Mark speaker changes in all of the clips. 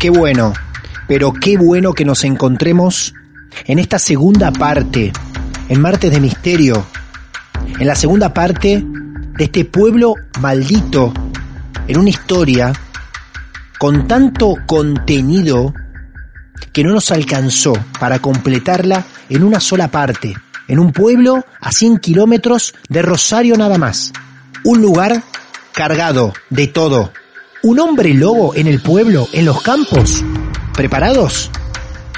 Speaker 1: Qué bueno, pero qué bueno que nos encontremos en esta segunda parte, en Martes de Misterio, en la segunda parte de este pueblo maldito, en una historia con tanto contenido que no nos alcanzó para completarla en una sola parte, en un pueblo a 100 kilómetros de Rosario nada más. Un lugar cargado de todo. Un hombre lobo en el pueblo, en los campos. ¿Preparados?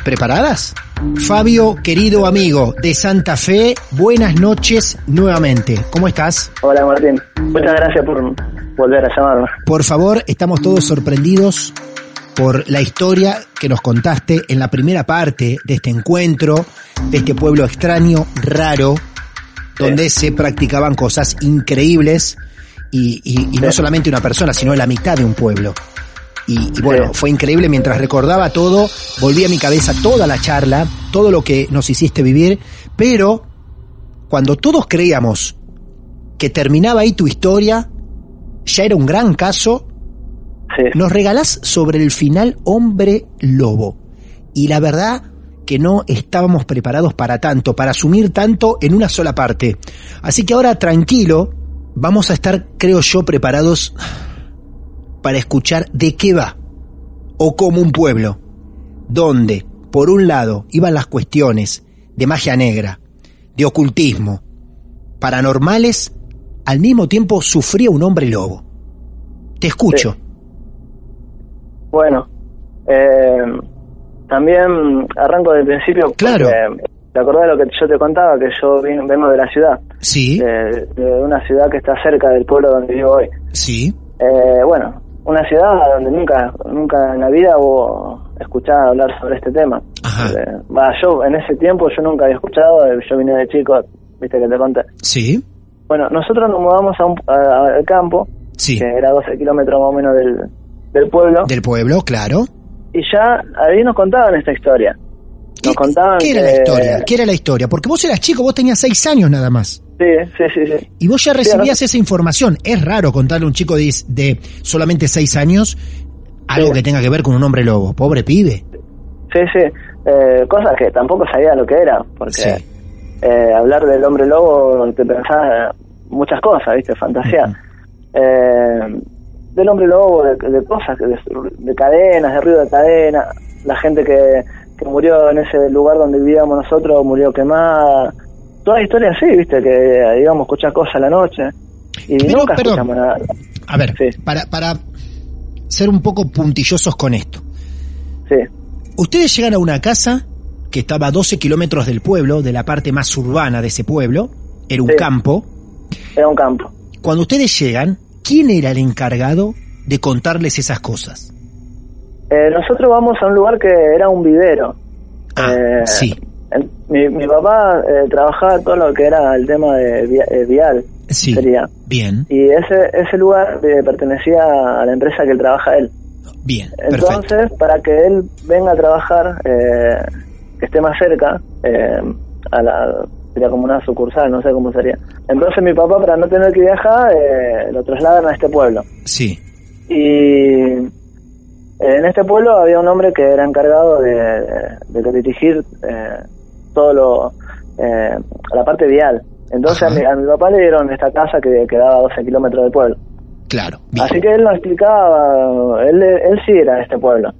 Speaker 1: ¿Preparadas? Fabio, querido amigo de Santa Fe, buenas noches nuevamente. ¿Cómo estás?
Speaker 2: Hola Martín, muchas gracias por volver a llamarme.
Speaker 1: Por favor, estamos todos sorprendidos por la historia que nos contaste en la primera parte de este encuentro, de este pueblo extraño, raro, donde se practicaban cosas increíbles y, y- y no solamente una persona, sino la mitad de un pueblo. Y, y bueno, fue increíble mientras recordaba todo, volví a mi cabeza toda la charla, todo lo que nos hiciste vivir, pero cuando todos creíamos que terminaba ahí tu historia, ya era un gran caso,
Speaker 2: Sí,
Speaker 1: nos regalás sobre el final Hombre Lobo. Y la verdad que no estábamos preparados para tanto, para asumir tanto en una sola parte. Así que ahora tranquilo, vamos a estar, creo yo, preparados para escuchar de qué va. O como un pueblo, donde, por un lado, iban las cuestiones de magia negra, de ocultismo, paranormales, al mismo tiempo sufría un hombre lobo. Te escucho.
Speaker 2: bueno, eh, también arranco del principio. porque
Speaker 1: Claro.
Speaker 2: ¿Te acordás de lo que yo te contaba? Que yo vengo de la ciudad,
Speaker 1: Sí,
Speaker 2: de, de una ciudad que está cerca del pueblo donde vivo hoy.
Speaker 1: sí.
Speaker 2: Eh, bueno, una ciudad donde nunca nunca en la vida hubo escuchado hablar sobre este tema.
Speaker 1: Ajá.
Speaker 2: Eh, va, yo en ese tiempo yo nunca había escuchado, eh, yo vine de chico, viste que te conté.
Speaker 1: Sí,
Speaker 2: Bueno, nosotros nos mudamos a un, a- al campo,
Speaker 1: sí.
Speaker 2: que era 12 kilómetros más o menos del, del pueblo,
Speaker 1: Del pueblo, claro.
Speaker 2: y ya ahí nos contaban esta historia.
Speaker 1: ¿Qué,
Speaker 2: contaban
Speaker 1: qué era
Speaker 2: que-
Speaker 1: la historia? ¿Qué era la historia? Porque vos eras chico, vos tenías seis años nada más.
Speaker 2: Sí, sí, sí, sí.
Speaker 1: Y vos ya recibías
Speaker 2: Sí,
Speaker 1: esa información. Es raro contarle a un chico de, de solamente seis años algo
Speaker 2: Sí.
Speaker 1: que tenga que ver con un hombre lobo. Pobre pibe.
Speaker 2: Sí, sí. Eh, cosas que tampoco sabía lo que era, porque
Speaker 1: Sí.
Speaker 2: eh, hablar del hombre lobo te pensás muchas cosas, ¿viste? Fantasía. Eh, del hombre lobo, de, de cosas, de, de cadenas, de ruido de cadena, la gente que, que murió en ese lugar donde vivíamos nosotros murió quemada. Toda historia así, ¿viste? Que íbamos a escuchar cosas a la noche. Y
Speaker 1: Pero,
Speaker 2: nunca
Speaker 1: perdón.
Speaker 2: escuchamos nada.
Speaker 1: A ver,
Speaker 2: Sí.
Speaker 1: para, para ser un poco puntillosos con esto.
Speaker 2: Sí,
Speaker 1: Ustedes llegan a una casa que estaba a 12 kilómetros del pueblo, de la parte más urbana de ese pueblo. Era un
Speaker 2: Sí.
Speaker 1: campo.
Speaker 2: era un campo.
Speaker 1: Cuando ustedes llegan, ¿quién era el encargado de contarles esas cosas?
Speaker 2: Eh, nosotros vamos a un lugar que era un vivero.
Speaker 1: Ah,
Speaker 2: Eh,
Speaker 1: sí.
Speaker 2: el- mi, mi papá eh, trabajaba todo lo que era el tema de via- eh, vial,
Speaker 1: Sí.
Speaker 2: sería.
Speaker 1: Bien.
Speaker 2: Y ese ese lugar pertenecía a la empresa que él trabaja él.
Speaker 1: Bien, perfecto.
Speaker 2: Entonces, para que él venga a trabajar, que esté más cerca, a la, sería como una sucursal, no sé cómo sería. Entonces mi papá, para no tener que viajar, eh, lo trasladan a este pueblo.
Speaker 1: Sí,
Speaker 2: Y en este pueblo había un hombre que era encargado de, de dirigir eh, todo lo, eh, la parte vial. Entonces a mi, a mi papá le dieron esta casa que quedaba a 12 kilómetros del pueblo.
Speaker 1: claro. Bien.
Speaker 2: Así que él nos explicaba, él, él sí era de este pueblo.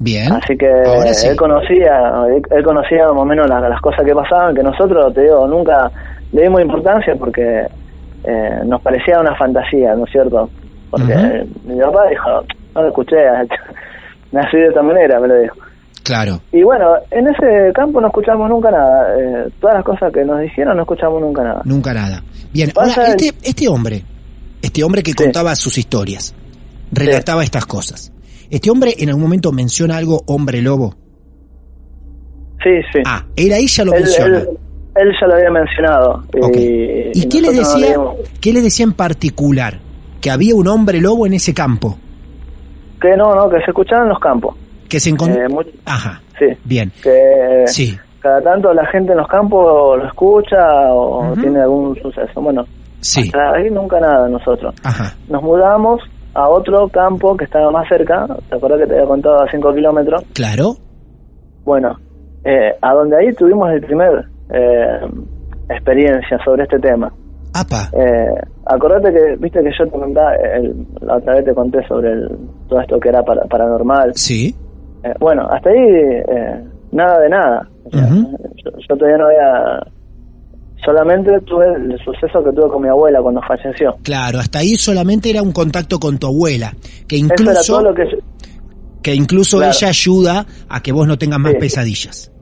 Speaker 1: Bien.
Speaker 2: Así que
Speaker 1: Ahora sí.
Speaker 2: él conocía, él, él conocía más o menos las, las cosas que pasaban, que nosotros, te digo, nunca le dimos importancia porque eh, nos parecía una fantasía, ¿no es cierto? Porque mi papá dijo, no lo escuché, nací de esta manera, me lo dijo.
Speaker 1: Claro.
Speaker 2: Y bueno, en ese campo no escuchamos nunca nada, eh, todas las cosas que nos dijeron no escuchamos nunca nada.
Speaker 1: Nunca nada. Bien,
Speaker 2: Pasa
Speaker 1: ahora,
Speaker 2: el-
Speaker 1: este, este hombre, este hombre que
Speaker 2: Sí.
Speaker 1: contaba sus historias, relataba estas cosas. Este hombre en algún momento menciona algo hombre lobo.
Speaker 2: Sí, sí.
Speaker 1: Ah, él ahí ya lo
Speaker 2: él,
Speaker 1: menciona.
Speaker 2: él- él ya lo había mencionado.
Speaker 1: Ok.
Speaker 2: Y,
Speaker 1: ¿Y qué le
Speaker 2: no
Speaker 1: decía? ¿Qué le decía en particular? Que había un hombre lobo en ese campo.
Speaker 2: Que no, no, que se escuchaban en los campos.
Speaker 1: Que se encontró.
Speaker 2: Eh,
Speaker 1: Ajá.
Speaker 2: sí.
Speaker 1: Bien.
Speaker 2: que
Speaker 1: Sí.
Speaker 2: cada tanto la gente en los campos lo escucha o tiene algún suceso. Bueno,
Speaker 1: Sí.
Speaker 2: hasta ahí nunca nada nosotros.
Speaker 1: Ajá.
Speaker 2: Nos mudamos a otro campo que estaba más cerca, ¿te acuerdas que te había contado a 5 kilómetros?
Speaker 1: Claro.
Speaker 2: Bueno, eh, a donde ahí tuvimos el primer eh, experiencia sobre este tema.
Speaker 1: Apa.
Speaker 2: Eh, acordate que, viste que yo te contaba, el- la otra vez te conté sobre el- todo esto que era para, paranormal.
Speaker 1: Sí.
Speaker 2: Eh, bueno, hasta ahí eh, nada de nada. O sea,
Speaker 1: Ujú.
Speaker 2: yo, yo todavía no había... Solamente tuve el suceso que tuve con mi abuela cuando falleció.
Speaker 1: Claro, hasta ahí solamente era un contacto con tu abuela, que
Speaker 2: Eso era
Speaker 1: incluso
Speaker 2: todo lo que... yo-
Speaker 1: que incluso
Speaker 2: Claro.
Speaker 1: ella ayuda a que vos no tengas más
Speaker 2: Sí.
Speaker 1: pesadillas.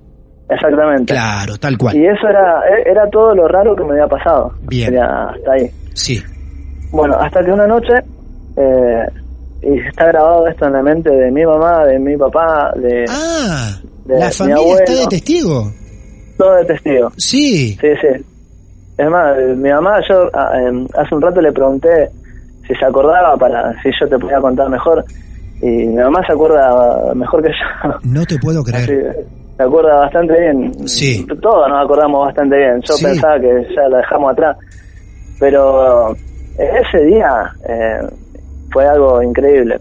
Speaker 2: Exactamente.
Speaker 1: Claro, tal cual.
Speaker 2: Y eso era era todo lo raro que me había pasado.
Speaker 1: Bien.
Speaker 2: Sería hasta ahí.
Speaker 1: Sí.
Speaker 2: Bueno, hasta que una noche, eh, y está grabado esto en la mente de mi mamá, de mi papá, de
Speaker 1: Ah,
Speaker 2: de
Speaker 1: la
Speaker 2: mi
Speaker 1: familia
Speaker 2: abuelo.
Speaker 1: está de testigo.
Speaker 2: todo de testigo.
Speaker 1: Sí.
Speaker 2: Sí, sí. Es más, mi mamá, yo ah, em, hace un rato le pregunté si se acordaba para si yo te podía contar mejor. Y mi mamá se acuerda mejor que yo.
Speaker 1: No te puedo
Speaker 2: Así,
Speaker 1: creer.
Speaker 2: Se acuerda bastante bien.
Speaker 1: Sí.
Speaker 2: Todos nos acordamos bastante bien. Yo
Speaker 1: Sí.
Speaker 2: pensaba que ya lo dejamos atrás. Pero ese día eh, fue algo increíble.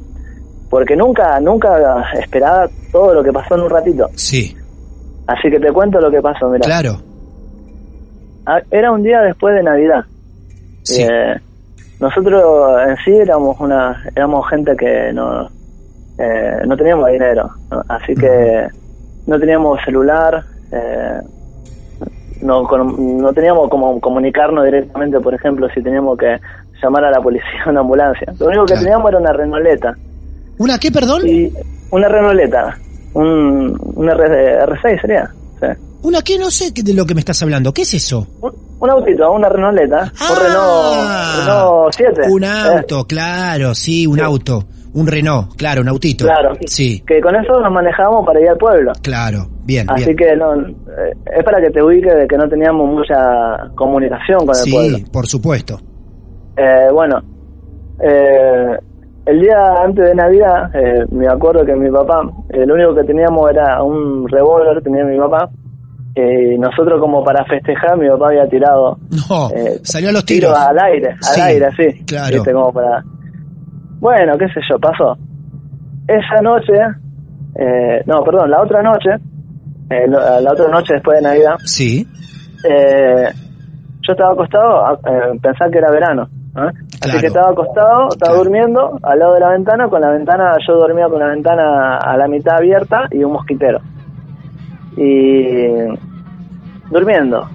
Speaker 2: Porque nunca, nunca esperaba todo lo que pasó en un ratito.
Speaker 1: Sí,
Speaker 2: Así que te cuento lo que pasó, mira.
Speaker 1: claro.
Speaker 2: Ah, Era un día después de Navidad.
Speaker 1: Sí.
Speaker 2: Eh, nosotros en sí éramos una éramos gente que no eh, no teníamos dinero, así que no teníamos celular, eh, no con- no teníamos como comunicarnos directamente, por ejemplo, si teníamos que llamar a la policía o una ambulancia. Lo único que
Speaker 1: Claro.
Speaker 2: teníamos era una renoleta
Speaker 1: ¿Una qué, perdón?
Speaker 2: y una renoleta, un, un R, R6 sería. sí.
Speaker 1: ¿Una qué? No sé de lo que me estás hablando. ¿Qué es eso?
Speaker 2: Un, un autito, una renoleta,
Speaker 1: Ah,
Speaker 2: un Renault, Renault 7.
Speaker 1: Un
Speaker 2: eh.
Speaker 1: auto, claro, sí, un
Speaker 2: Sí.
Speaker 1: auto. Un Renault, claro, un autito.
Speaker 2: Claro.
Speaker 1: Sí,
Speaker 2: Que con eso nos manejábamos para ir al pueblo.
Speaker 1: claro. Bien,
Speaker 2: Así
Speaker 1: bien.
Speaker 2: que no, eh, es para que te ubiques de que no teníamos mucha comunicación con el pueblo.
Speaker 1: Sí, por supuesto.
Speaker 2: Eh, bueno, eh, el día antes de Navidad, eh, me acuerdo que mi papá, lo único que teníamos era un revólver, tenía mi papá, y nosotros como para festejar, mi papá había tirado
Speaker 1: No,
Speaker 2: eh,
Speaker 1: salió a los
Speaker 2: tiro
Speaker 1: tiros.
Speaker 2: al aire, al
Speaker 1: Sí,
Speaker 2: aire, sí.
Speaker 1: claro.
Speaker 2: Viste, como para... Bueno, qué sé yo, pasó. Esa noche, eh, no, perdón, la otra noche, eh, lo- la otra noche después de Navidad,
Speaker 1: Sí,
Speaker 2: eh, yo estaba acostado, eh, pensaba que era verano. ¿eh? Así
Speaker 1: Claro.
Speaker 2: que estaba acostado, estaba
Speaker 1: Claro.
Speaker 2: durmiendo al lado de la ventana, con la ventana, yo dormía con la ventana a la mitad abierta y un mosquitero. Y durmiendo,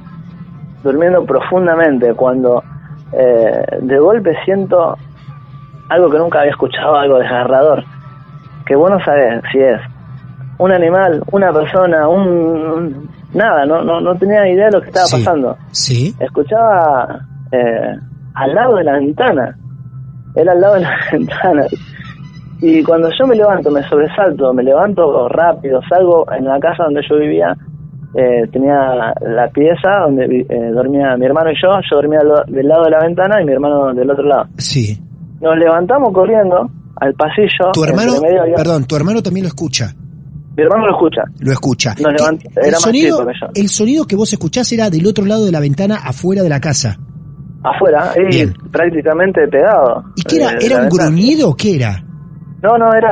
Speaker 2: durmiendo profundamente, cuando eh, de golpe siento algo que nunca había escuchado, algo desgarrador, que vos no sabés si es un animal, una persona, un... nada, no, no, no tenía idea de lo que estaba
Speaker 1: Sí.
Speaker 2: pasando
Speaker 1: sí.
Speaker 2: escuchaba eh, al lado de la ventana. Era al lado de la ventana. Y cuando yo me levanto, me sobresalto, me levanto rápido, salgo en la casa donde yo vivía, eh, tenía la pieza donde eh, dormía mi hermano y yo, yo dormía del lado de la ventana y mi hermano del otro lado.
Speaker 1: Sí,
Speaker 2: Nos levantamos corriendo al pasillo.
Speaker 1: Tu hermano,
Speaker 2: medio
Speaker 1: perdón, tu hermano también lo escucha.
Speaker 2: Mi hermano lo escucha.
Speaker 1: Lo escucha.
Speaker 2: Nos
Speaker 1: ¿Qué-
Speaker 2: levant-
Speaker 1: el,
Speaker 2: era
Speaker 1: sonido,
Speaker 2: que yo.
Speaker 1: el sonido que vos escuchás era del otro lado de la ventana afuera de la casa.
Speaker 2: Afuera, y
Speaker 1: Bien.
Speaker 2: prácticamente pegado.
Speaker 1: ¿Y qué era?
Speaker 2: eh,
Speaker 1: ¿Era un
Speaker 2: ventana.
Speaker 1: gruñido o qué era?
Speaker 2: No, no, era,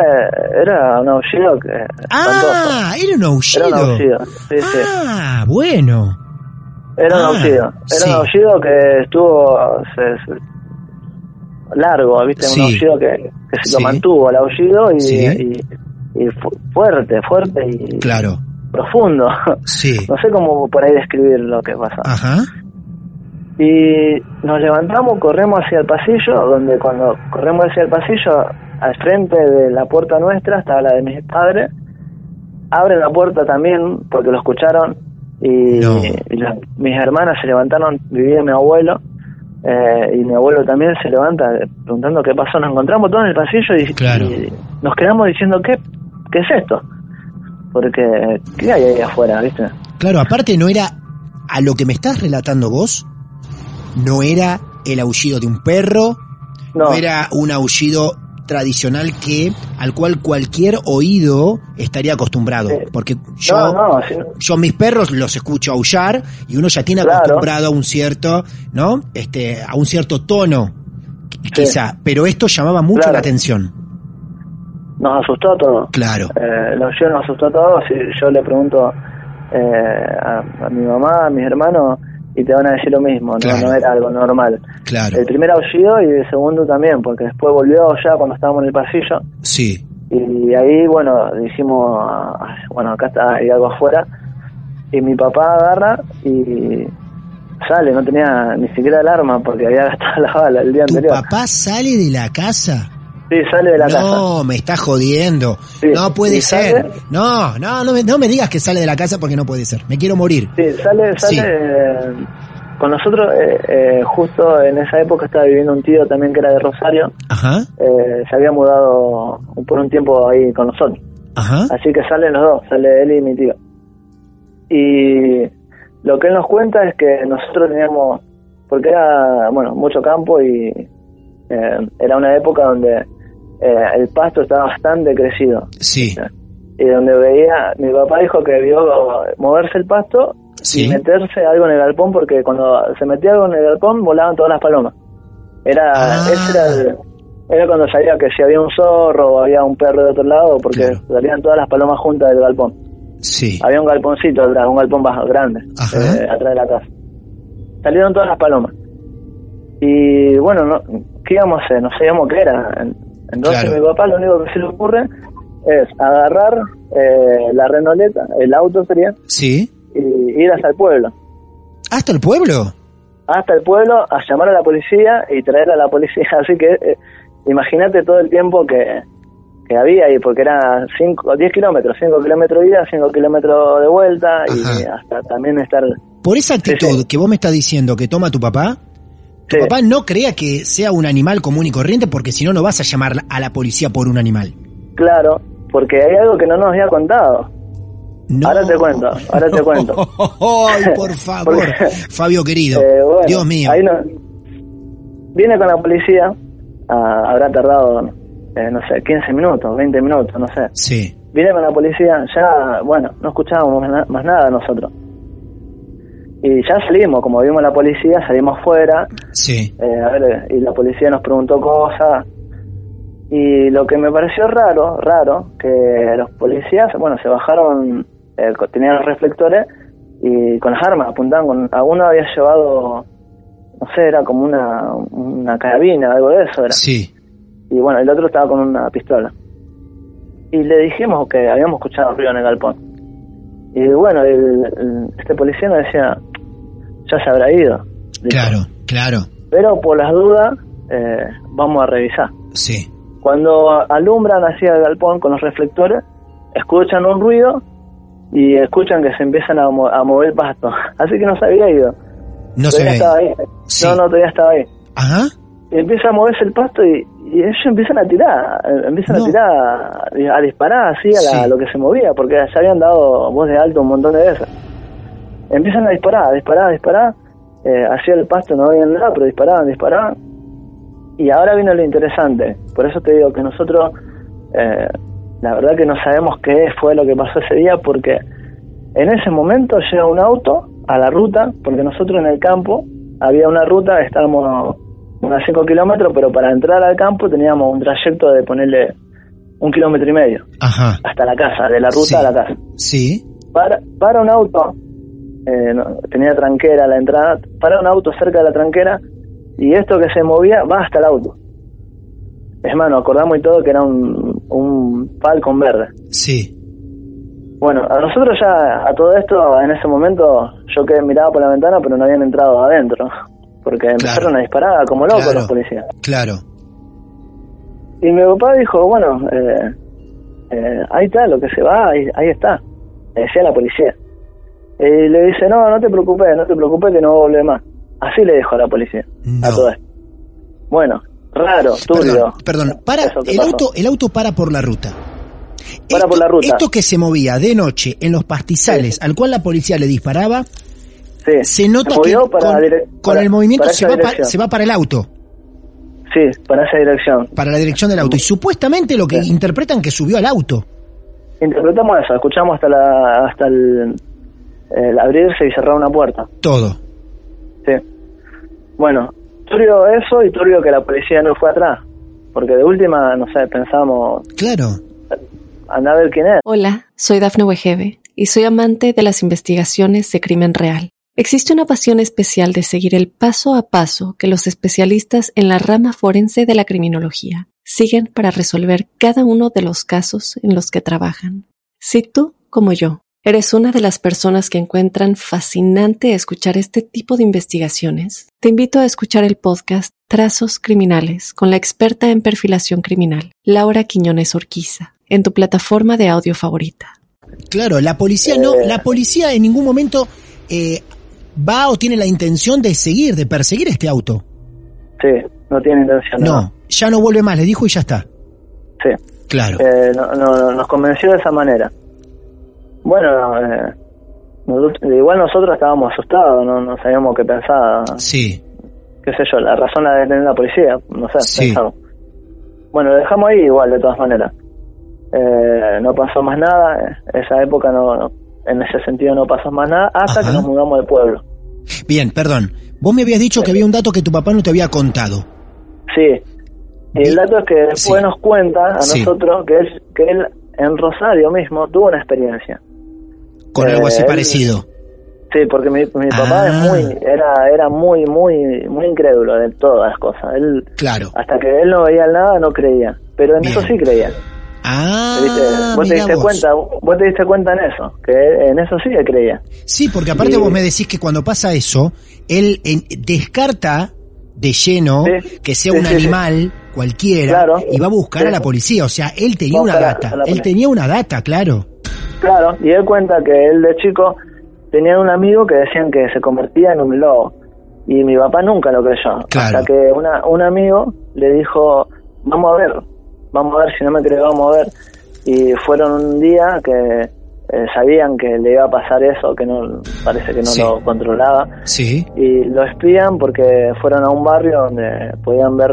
Speaker 2: era un aullido que.
Speaker 1: Ah, era un aullido.
Speaker 2: Era un aullido, sí, sí.
Speaker 1: Ah, bueno.
Speaker 2: Era un
Speaker 1: Ah,
Speaker 2: aullido. Era
Speaker 1: sí.
Speaker 2: un aullido que estuvo se- se- largo, ¿viste?
Speaker 1: Sí.
Speaker 2: Un aullido que, que se
Speaker 1: Sí.
Speaker 2: lo mantuvo el aullido y,
Speaker 1: Sí.
Speaker 2: y, y fu- fuerte, fuerte y
Speaker 1: Claro.
Speaker 2: profundo.
Speaker 1: Sí.
Speaker 2: No sé cómo por ahí describir lo que pasó.
Speaker 1: Ajá.
Speaker 2: Y nos levantamos, corremos hacia el pasillo, donde cuando corremos hacia el pasillo, al frente de la puerta nuestra estaba la de mis padres. Abren la puerta también porque lo escucharon y,
Speaker 1: No.
Speaker 2: y las- mis hermanas se levantaron, vivía mi abuelo eh, y mi abuelo también se levanta preguntando qué pasó. Nos encontramos todos en el pasillo y,
Speaker 1: Claro.
Speaker 2: y nos quedamos diciendo qué, qué es esto. Porque, ¿qué hay ahí afuera, viste?
Speaker 1: Claro, aparte no era a lo que me estás relatando vos, no era el aullido de un perro, no,
Speaker 2: No,
Speaker 1: era un aullido tradicional que al cual cualquier oído estaría acostumbrado,
Speaker 2: Sí.
Speaker 1: porque yo
Speaker 2: no,
Speaker 1: yo mis perros los escucho aullar y uno ya tiene
Speaker 2: Claro.
Speaker 1: acostumbrado a un cierto, ¿no? Este, a un cierto tono, qu- quizá, pero esto llamaba mucho
Speaker 2: Claro.
Speaker 1: la atención.
Speaker 2: nos asustó a todos.
Speaker 1: Claro.
Speaker 2: Eh, lo yo nos asustó a todos y yo le pregunto eh, a, a mi mamá, a mis hermanos y te van a decir lo mismo, no,
Speaker 1: Claro.
Speaker 2: no era algo normal.
Speaker 1: Claro.
Speaker 2: El primer aullido y el segundo también, porque después volvió ya cuando estábamos en el pasillo
Speaker 1: Sí.
Speaker 2: y ahí, bueno, dijimos, ah, bueno, acá está, hay algo afuera y mi papá agarra y sale, no tenía ni siquiera alarma porque había gastado la bala el día
Speaker 1: ¿Tu
Speaker 2: anterior.
Speaker 1: papá sale de la casa?
Speaker 2: Sí, sale de la
Speaker 1: no,
Speaker 2: casa.
Speaker 1: me está jodiendo.
Speaker 2: Sí,
Speaker 1: no puede ser.
Speaker 2: sale-
Speaker 1: No, no, no me, no me digas que sale de la casa porque no puede ser. Me quiero morir.
Speaker 2: Sí, sale, sale
Speaker 1: Sí.
Speaker 2: eh, con nosotros, eh, eh, justo en esa época estaba viviendo un tío también que era de Rosario,
Speaker 1: Ajá,
Speaker 2: eh, se había mudado por un tiempo ahí con nosotros,
Speaker 1: ajá.
Speaker 2: así que salen los dos, sale él y mi tío. Y lo que él nos cuenta es que nosotros teníamos, porque era, bueno, mucho campo y eh, era una época donde eh, el pasto estaba bastante crecido.
Speaker 1: Sí,
Speaker 2: Y donde veía, mi papá dijo que vio moverse el pasto
Speaker 1: Sí.
Speaker 2: y meterse algo en el galpón porque cuando se metía algo en el galpón volaban todas las palomas. Era,
Speaker 1: Ah.
Speaker 2: ese era, el- era cuando sabía que si había un zorro o había un perro de otro lado porque
Speaker 1: Claro.
Speaker 2: salían todas las palomas juntas del galpón.
Speaker 1: sí.
Speaker 2: Había un galponcito atrás, un galpón bajo, grande, eh, atrás de la casa. Salieron todas las palomas. Y bueno, no, ¿qué íbamos a hacer? No sabíamos qué era. En- Entonces
Speaker 1: Claro.
Speaker 2: mi papá lo único que se le ocurre es agarrar eh, la renoleta, el auto sería,
Speaker 1: Sí.
Speaker 2: y ir hasta el pueblo.
Speaker 1: ¿Hasta el pueblo?
Speaker 2: Hasta el pueblo a llamar a la policía y traer a la policía. Así que eh, imagínate todo el tiempo que, que había ahí, porque era 5, 10 kilómetros, 5 kilómetros de ida, 5 kilómetros de vuelta y hasta también estar...
Speaker 1: Por esa actitud
Speaker 2: Sí, sí.
Speaker 1: que vos me estás diciendo que toma tu papá, tu
Speaker 2: Sí.
Speaker 1: papá no crea que sea un animal común y corriente porque si no, no vas a llamar a la policía por un animal.
Speaker 2: Claro, porque hay algo que no nos había contado.
Speaker 1: No.
Speaker 2: Ahora te cuento, ahora te cuento.
Speaker 1: Ay, por favor.
Speaker 2: Porque-
Speaker 1: Fabio querido.
Speaker 2: Eh, bueno,
Speaker 1: Dios mío.
Speaker 2: Ahí no, viene con la policía, ah, habrá tardado, eh, no sé, 15 minutos, 20 minutos, no sé.
Speaker 1: Sí.
Speaker 2: Viene con la policía, ya, bueno, no escuchábamos na- más nada nosotros. Y ya salimos, como vimos la policía, salimos fuera,
Speaker 1: Sí.
Speaker 2: eh, a ver, y la policía nos preguntó cosas. Y lo que me pareció raro, raro, que los policías, bueno, se bajaron, eh, tenían los reflectores y con las armas apuntaban. Con, a uno había llevado, no sé, era como una, una carabina, algo de eso era.
Speaker 1: Sí.
Speaker 2: Y bueno, el otro estaba con una pistola. Y le dijimos que habíamos escuchado ruido en el galpón. Y bueno, el- el- este policía nos decía, ya se habrá ido. Dijo.
Speaker 1: Claro, claro.
Speaker 2: Pero por las dudas, eh, vamos a revisar.
Speaker 1: Sí.
Speaker 2: Cuando alumbran hacia el galpón con los reflectores, escuchan un ruido y escuchan que se empiezan a, mo- a mover el pasto. Así que no se había ido.
Speaker 1: No se ve.
Speaker 2: estaba ahí.
Speaker 1: Sí.
Speaker 2: No, no, todavía estaba ahí.
Speaker 1: Ajá.
Speaker 2: Y empieza a moverse el pasto y, y ellos empiezan a tirar, eh, empiezan
Speaker 1: No.
Speaker 2: a tirar, a disparar así a, la-
Speaker 1: Sí.
Speaker 2: lo que se movía, porque ya habían dado voz de alto un montón de veces. Empiezan a disparar, a disparar, a disparar, eh, hacia el pasto no había nada, pero disparaban, disparaban. Y ahora viene lo interesante. Por eso te digo que nosotros, eh, la verdad que no sabemos qué fue lo que pasó ese día, porque en ese momento llega un auto a la ruta, porque nosotros en el campo había una ruta, estábamos unos 5 kilómetros, pero para entrar al campo teníamos un trayecto de ponerle un kilómetro y medio
Speaker 1: Ajá.
Speaker 2: hasta la casa, de la ruta
Speaker 1: Sí.
Speaker 2: a la casa.
Speaker 1: Sí.
Speaker 2: Para, para un auto, eh, no, tenía tranquera la entrada, para un auto cerca de la tranquera y esto que se movía va hasta el auto. Es más, nos acordamos y todo que era un, un Falcon verde.
Speaker 1: Sí.
Speaker 2: Bueno, a nosotros ya, a todo esto, en ese momento, yo que miraba por la ventana, pero no habían entrado adentro. Porque empezaron a disparar como locos
Speaker 1: Claro.
Speaker 2: los policías.
Speaker 1: Claro.
Speaker 2: Y mi papá dijo, bueno, eh, eh, ahí está, lo que se va, ahí, ahí está. Le decía la policía. Y le dice, no, no te preocupes, no te preocupes que no vuelve más. Así le dijo a la policía. A
Speaker 1: No.
Speaker 2: todo esto. Bueno, raro, turbio.
Speaker 1: Perdón, perdón. Para, el
Speaker 2: pasó.
Speaker 1: auto, el auto para por la ruta.
Speaker 2: Para por la ruta.
Speaker 1: Esto que se movía de noche en los pastizales, al cual la policía le disparaba,
Speaker 2: Sí.
Speaker 1: se nota que
Speaker 2: para
Speaker 1: con, con el movimiento se va, pa- se va para el auto,
Speaker 2: Sí, para esa dirección.
Speaker 1: para la dirección del auto. Y supuestamente lo que interpretan que subió al auto.
Speaker 2: Interpretamos eso, escuchamos hasta la hasta el, el abrirse y cerrar una puerta.
Speaker 1: Todo.
Speaker 2: Sí. Bueno, turbio eso y turbio que la policía no fue atrás. Porque de última, no sé, pensamos,
Speaker 1: Claro.
Speaker 2: anda a ver quién es.
Speaker 3: Hola, soy Dafne Wegebe y soy amante de las investigaciones de crimen real. Existe una pasión especial de seguir el paso a paso que los especialistas en la rama forense de la criminología siguen para resolver cada uno de los casos en los que trabajan. Si tú, como yo, eres una de las personas que encuentran fascinante escuchar este tipo de investigaciones, te invito a escuchar el podcast Trazos Criminales con la experta en perfilación criminal, Laura Quiñones Orquiza, en tu plataforma de audio favorita.
Speaker 1: Claro, la policía no,
Speaker 2: Eh.
Speaker 1: la policía en ningún momento eh, va o tiene la intención de seguir, de perseguir este auto.
Speaker 2: Sí, no tiene intención.
Speaker 1: No, ya no vuelve más, le dijo y ya está.
Speaker 2: Sí.
Speaker 1: Claro.
Speaker 2: Eh, no, no- nos convenció de esa manera. Bueno, eh, nosotros- igual nosotros estábamos asustados, no, no sabíamos qué pensar.
Speaker 1: Sí.
Speaker 2: qué sé yo, la razón la de tener la policía, no sé,
Speaker 1: Sí.
Speaker 2: pensamos. Bueno, lo dejamos ahí igual, de todas maneras. Eh, no pasó más nada, esa época no, no- en ese sentido no pasó más nada, hasta
Speaker 1: Ajá.
Speaker 2: que nos mudamos de pueblo.
Speaker 1: Bien, perdón. Vos me habías dicho que había un dato que tu papá no te había contado.
Speaker 2: Sí, y el dato es que después
Speaker 1: Sí.
Speaker 2: nos cuenta a nosotros que él, que él en Rosario mismo tuvo una experiencia.
Speaker 1: Con
Speaker 2: Eh,
Speaker 1: algo así
Speaker 2: él-
Speaker 1: parecido.
Speaker 2: Sí, porque mi, mi papá
Speaker 1: Ah.
Speaker 2: es muy, era, era muy, muy, muy incrédulo de todas las cosas. Él,
Speaker 1: Claro.
Speaker 2: hasta que él no veía nada, no creía. Pero en
Speaker 1: Bien.
Speaker 2: eso sí creía.
Speaker 1: Ah,
Speaker 2: ¿Viste? Vos te diste
Speaker 1: vos.
Speaker 2: cuenta, vos te diste cuenta en eso, que en eso sí creía.
Speaker 1: Sí, porque aparte vos me decís que cuando pasa eso, él en- descarta de lleno
Speaker 2: Sí.
Speaker 1: que sea
Speaker 2: Sí,
Speaker 1: un
Speaker 2: sí,
Speaker 1: animal cualquiera
Speaker 2: Claro.
Speaker 1: y va a buscar a la policía. O sea, él tenía una data. Él tenía una data, claro.
Speaker 2: Claro, y él cuenta que él de chico tenía un amigo que decían que se convertía en un lobo. Y mi papá nunca lo creyó.
Speaker 1: Claro.
Speaker 2: Hasta que una, un amigo le dijo, vamos a ver, vamos a ver, si no me cree, vamos a ver. Y fueron un día que eh, sabían que le iba a pasar eso, que no parece que no
Speaker 1: Sí.
Speaker 2: lo controlaba.
Speaker 1: Sí.
Speaker 2: y lo espían porque fueron a un barrio donde podían ver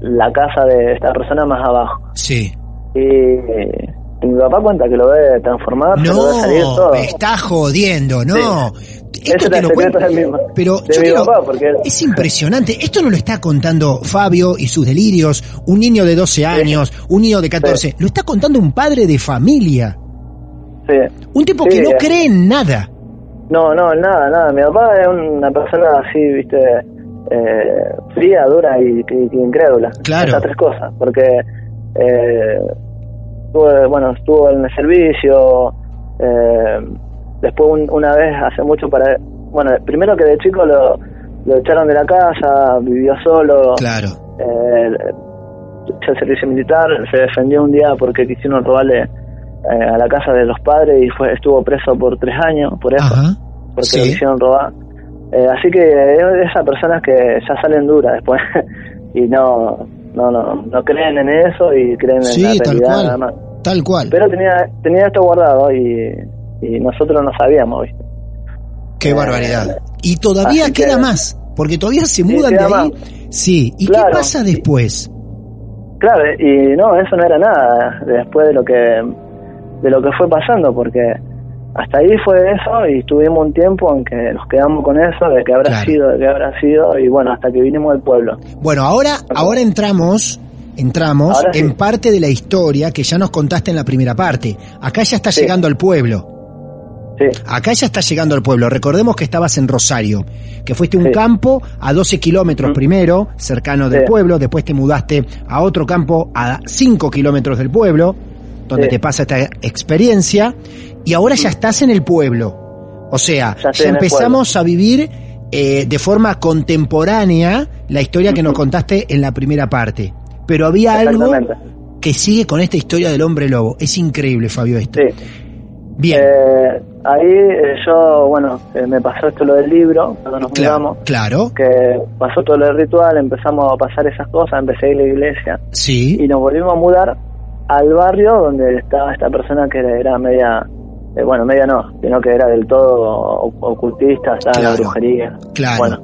Speaker 2: la casa de esta persona más abajo.
Speaker 1: Sí.
Speaker 2: Y, y mi papá cuenta que lo ve transformar, que lo ve salir
Speaker 1: No,
Speaker 2: todo.
Speaker 1: me está jodiendo, no. Esto
Speaker 2: es
Speaker 1: te lo cuento. Pero yo quiero-
Speaker 2: papá, porque él-
Speaker 1: es impresionante. Esto no lo está contando Fabio y sus delirios, un niño de 12 años, un niño de 14. Lo está contando un padre de familia.
Speaker 2: Sí.
Speaker 1: Un tipo que no
Speaker 2: eh.
Speaker 1: cree en nada.
Speaker 2: No, no, nada, nada. Mi papá es una persona así, viste, eh, fría, dura y, y- y incrédula.
Speaker 1: Claro.
Speaker 2: Esas tres cosas. Porque, eh, estuvo, bueno, estuvo en el servicio, eh, después un- una vez, hace mucho para... Bueno, primero que de chico lo, lo echaron de la casa, vivió solo.
Speaker 1: Claro.
Speaker 2: eh, hizo el servicio militar, se defendió un día porque quisieron robarle eh, a la casa de los padres y fue estuvo preso por tres años por eso
Speaker 1: Ajá.
Speaker 2: porque
Speaker 1: Sí.
Speaker 2: lo quisieron robar. Eh, así que de esas personas que ya salen duras después y no, no, no, no creen en eso y creen en
Speaker 1: Sí,
Speaker 2: la
Speaker 1: tal
Speaker 2: realidad
Speaker 1: cual.
Speaker 2: nada más.
Speaker 1: Tal cual.
Speaker 2: Pero tenía, tenía esto guardado y, y nosotros no sabíamos, ¿viste?
Speaker 1: Qué
Speaker 2: eh,
Speaker 1: barbaridad. Y todavía queda
Speaker 2: que-
Speaker 1: más. Porque todavía se
Speaker 2: Sí,
Speaker 1: mudan de ahí. Sí. ¿Y
Speaker 2: Claro,
Speaker 1: qué pasa después?
Speaker 2: Claro, y no, eso no era nada después de lo que de lo que fue pasando, porque hasta ahí fue eso y estuvimos un tiempo en que nos quedamos con eso, de que habrá
Speaker 1: Claro.
Speaker 2: sido, de que habrá sido, y bueno, hasta que vinimos del pueblo.
Speaker 1: Bueno, ahora, ahora entramos, entramos
Speaker 2: Ahora sí.
Speaker 1: en parte de la historia que ya nos contaste en la primera parte. Acá ya está
Speaker 2: Sí.
Speaker 1: llegando al pueblo.
Speaker 2: Sí,
Speaker 1: Acá ya está llegando al pueblo. Recordemos que estabas en Rosario, que fuiste a un
Speaker 2: Sí.
Speaker 1: campo a 12 kilómetros
Speaker 2: Mm.
Speaker 1: primero, cercano del
Speaker 2: Sí.
Speaker 1: pueblo, después te mudaste a otro campo a 5 kilómetros del pueblo, donde te pasa esta experiencia, y ahora ya estás en el pueblo. O sea,
Speaker 2: Ya
Speaker 1: empezamos a vivir eh, de forma contemporánea la historia que nos contaste en la primera parte. Pero había algo que sigue con esta historia del hombre lobo. Es increíble, Fabio, esto.
Speaker 2: Sí.
Speaker 1: Bien.
Speaker 2: Eh, ahí eh, yo, bueno, eh, me pasó esto lo del libro, cuando nos
Speaker 1: claro,
Speaker 2: mudamos,
Speaker 1: claro.
Speaker 2: que pasó todo lo del ritual, empezamos a pasar esas cosas, empecé a ir a la iglesia
Speaker 1: Sí.
Speaker 2: y nos volvimos a mudar al barrio donde estaba esta persona que era media, eh, bueno, media no, sino que era del todo ocultista, estaba en la brujería.
Speaker 1: claro.
Speaker 2: Bueno.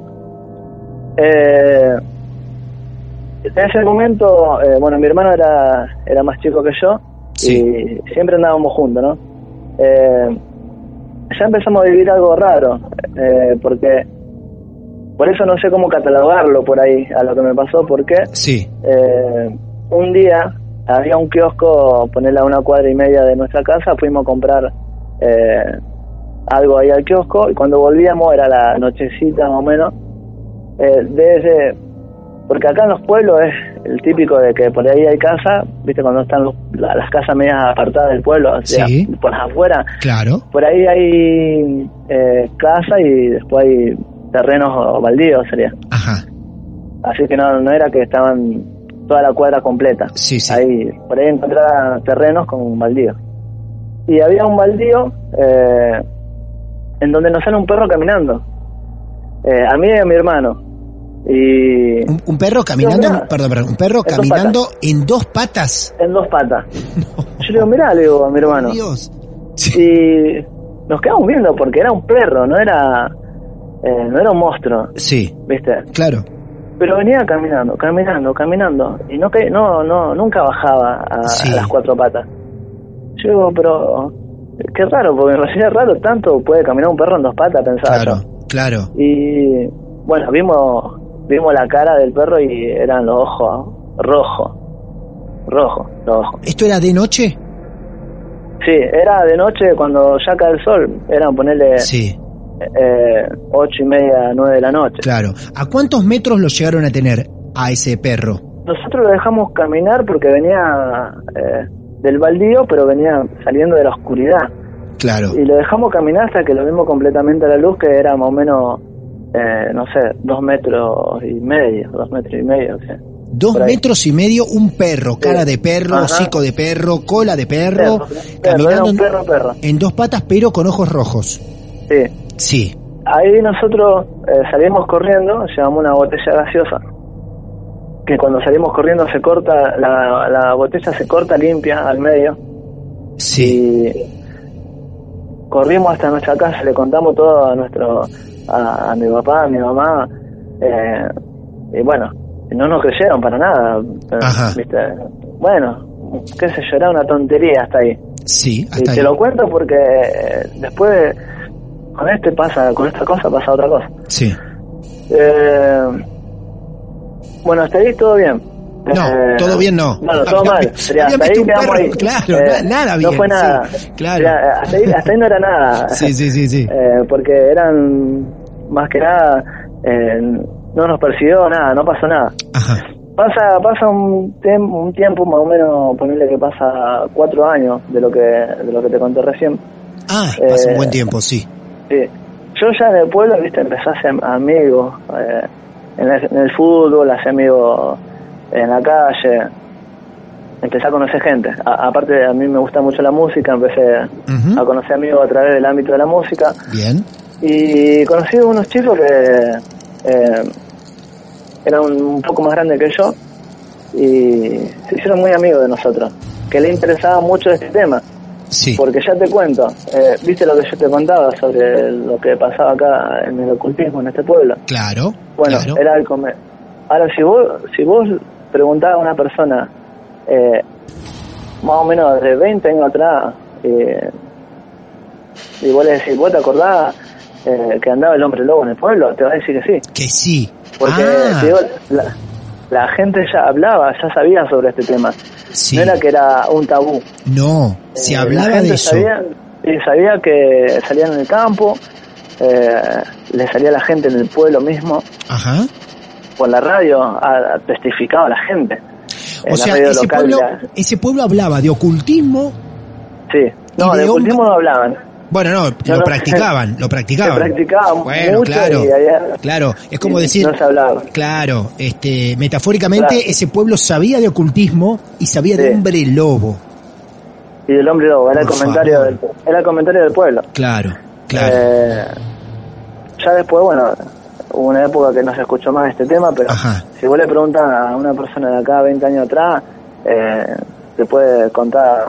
Speaker 2: Eh, en ese momento, eh, bueno, mi hermano era, era más chico que yo
Speaker 1: Sí.
Speaker 2: y siempre andábamos juntos, ¿no? Eh, ya empezamos a vivir algo raro, eh, porque por eso no sé cómo catalogarlo por ahí a lo que me pasó, porque
Speaker 1: Sí.
Speaker 2: un día había un kiosco, ponerle a una cuadra y media de nuestra casa, fuimos a comprar eh, algo ahí al kiosco y cuando volvíamos era la nochecita más o menos, eh, desde, porque acá en los pueblos es el típico de que por ahí hay casa, viste cuando están los- las casas medias apartadas del pueblo, o sea,
Speaker 1: Sí.
Speaker 2: por afuera,
Speaker 1: Claro.
Speaker 2: por ahí hay eh, casa y después hay terrenos baldíos sería.
Speaker 1: Ajá.
Speaker 2: Así que no, no era que estaban toda la cuadra completa.
Speaker 1: Sí, sí.
Speaker 2: Ahí, por ahí encontraba terrenos con baldío. Y había un baldío eh, en donde nos sale un perro caminando. Eh, a mí y a mi hermano. Y
Speaker 1: Un, un perro caminando, perdón, perdón, un perro
Speaker 2: En dos
Speaker 1: caminando en dos patas.
Speaker 2: en dos patas. Yo le digo, mirá, le digo a mi hermano.
Speaker 1: Dios.
Speaker 2: Y nos quedamos viendo porque era un perro, no era, eh, no era un monstruo,
Speaker 1: Sí,
Speaker 2: ¿viste?
Speaker 1: claro.
Speaker 2: Pero venía caminando, caminando, caminando y no no no nunca bajaba a,
Speaker 1: Sí.
Speaker 2: a las cuatro patas. Yo digo, pero qué raro, porque me parecía raro tanto puede caminar un perro en dos patas, pensaba
Speaker 1: Claro,
Speaker 2: yo.
Speaker 1: claro.
Speaker 2: Y bueno, vimos vimos la cara del perro y eran los ojos rojos, rojos los ojos.
Speaker 1: ¿Esto era de noche?
Speaker 2: Sí, era de noche cuando ya cae el sol, eran ponerle
Speaker 1: Sí,
Speaker 2: eh, ocho y media, nueve de la noche.
Speaker 1: claro. ¿A cuántos metros lo llegaron a tener a ese perro?
Speaker 2: Nosotros lo dejamos caminar porque venía eh, del baldío, pero venía saliendo de la oscuridad.
Speaker 1: Claro.
Speaker 2: Y lo dejamos caminar hasta que lo vimos completamente a la luz, que era más o menos, eh, no sé, dos metros y medio, dos metros y medio.
Speaker 1: Dos metros y medio, un perro, cara de perro,
Speaker 2: Ajá.
Speaker 1: hocico de perro, cola de perro, caminando
Speaker 2: un perro, perro.
Speaker 1: en dos patas, pero con ojos rojos.
Speaker 2: Sí.
Speaker 1: Sí,
Speaker 2: Ahí nosotros eh, salimos corriendo, llevamos una botella gaseosa, que cuando salimos corriendo se corta, la, la botella se corta limpia al medio.
Speaker 1: sí,
Speaker 2: y corrimos hasta nuestra casa, le contamos todo a nuestro a, a mi papá, a mi mamá, eh, y bueno, no nos creyeron para nada,
Speaker 1: Ajá.
Speaker 2: ¿viste? Bueno, qué sé yo, era una tontería hasta ahí.
Speaker 1: sí,
Speaker 2: Y te lo cuento porque eh, después con este pasa, con esta cosa pasa otra cosa.
Speaker 1: Sí.
Speaker 2: Eh, bueno, hasta ahí todo bien.
Speaker 1: No,
Speaker 2: Eh,
Speaker 1: todo bien no.
Speaker 2: Bueno, todo mal. Sería, hasta ahí
Speaker 1: perro,
Speaker 2: ahí. Eh,
Speaker 1: claro, na- nada bien,
Speaker 2: No fue nada.
Speaker 1: sí, claro.
Speaker 2: Sería, hasta, ahí, hasta ahí no era nada.
Speaker 1: Sí, sí, sí, sí.
Speaker 2: Eh, porque eran, más que nada, eh, no nos persiguió nada, no pasó nada.
Speaker 1: Ajá.
Speaker 2: Pasa pasa un, tem- un tiempo más o menos, ponerle que pasa cuatro años de lo que de lo que te conté recién.
Speaker 1: Ah, pasa un
Speaker 2: Eh,
Speaker 1: buen tiempo, sí.
Speaker 2: Sí. Yo ya en el pueblo, viste, empecé a eh, en, el, en el fútbol, hacía amigos en la calle, empecé a conocer gente. A- aparte, a mí me gusta mucho la música, empecé a conocer amigos a través del ámbito de la música.
Speaker 1: Bien.
Speaker 2: Y conocí a unos chicos que eh, eran un, un poco más grandes que yo y se hicieron muy amigos de nosotros, que le interesaba mucho este tema.
Speaker 1: Sí.
Speaker 2: Porque ya te cuento, eh, viste lo que yo te contaba sobre lo que pasaba acá en el ocultismo en este pueblo.
Speaker 1: Claro.
Speaker 2: Bueno,
Speaker 1: claro.
Speaker 2: era el come- Ahora, si vos, si vos preguntabas a una persona, eh, más o menos de 20 años atrás, eh, y vos le decís, ¿vos te acordás eh, que andaba el hombre lobo en el pueblo? Te va a decir que sí.
Speaker 1: Que sí.
Speaker 2: Porque
Speaker 1: Ah,
Speaker 2: la, la gente ya hablaba, ya sabía sobre este tema.
Speaker 1: sí.
Speaker 2: No era que era un tabú.
Speaker 1: No, se
Speaker 2: Eh, la
Speaker 1: hablaba
Speaker 2: gente
Speaker 1: de eso.
Speaker 2: Sabía, y sabía que salían en el campo, eh, le salía a la gente en el pueblo mismo,
Speaker 1: Ajá.
Speaker 2: por la radio, a, a- testificaba a la gente. En
Speaker 1: O sea, ese pueblo,
Speaker 2: la-
Speaker 1: ese pueblo hablaba de ocultismo.
Speaker 2: sí. No,
Speaker 1: de
Speaker 2: de ocultismo no hablaban.
Speaker 1: Bueno, no, lo practicaban, lo practicaban.
Speaker 2: Se practicaba
Speaker 1: Bueno,
Speaker 2: mucho
Speaker 1: claro.
Speaker 2: y allá
Speaker 1: Claro, es como decir,
Speaker 2: no se hablaba.
Speaker 1: claro, este, metafóricamente
Speaker 2: Claro.
Speaker 1: ese pueblo sabía de ocultismo y sabía de
Speaker 2: Sí.
Speaker 1: hombre lobo.
Speaker 2: Y del hombre lobo, era el comentario
Speaker 1: favor.
Speaker 2: del, era el comentario del pueblo.
Speaker 1: Claro, claro.
Speaker 2: Eh, ya después, bueno, hubo una época que no se escuchó más este tema, pero
Speaker 1: Ajá.
Speaker 2: si vos le preguntas a una persona de acá 20 años atrás, eh, te puede contar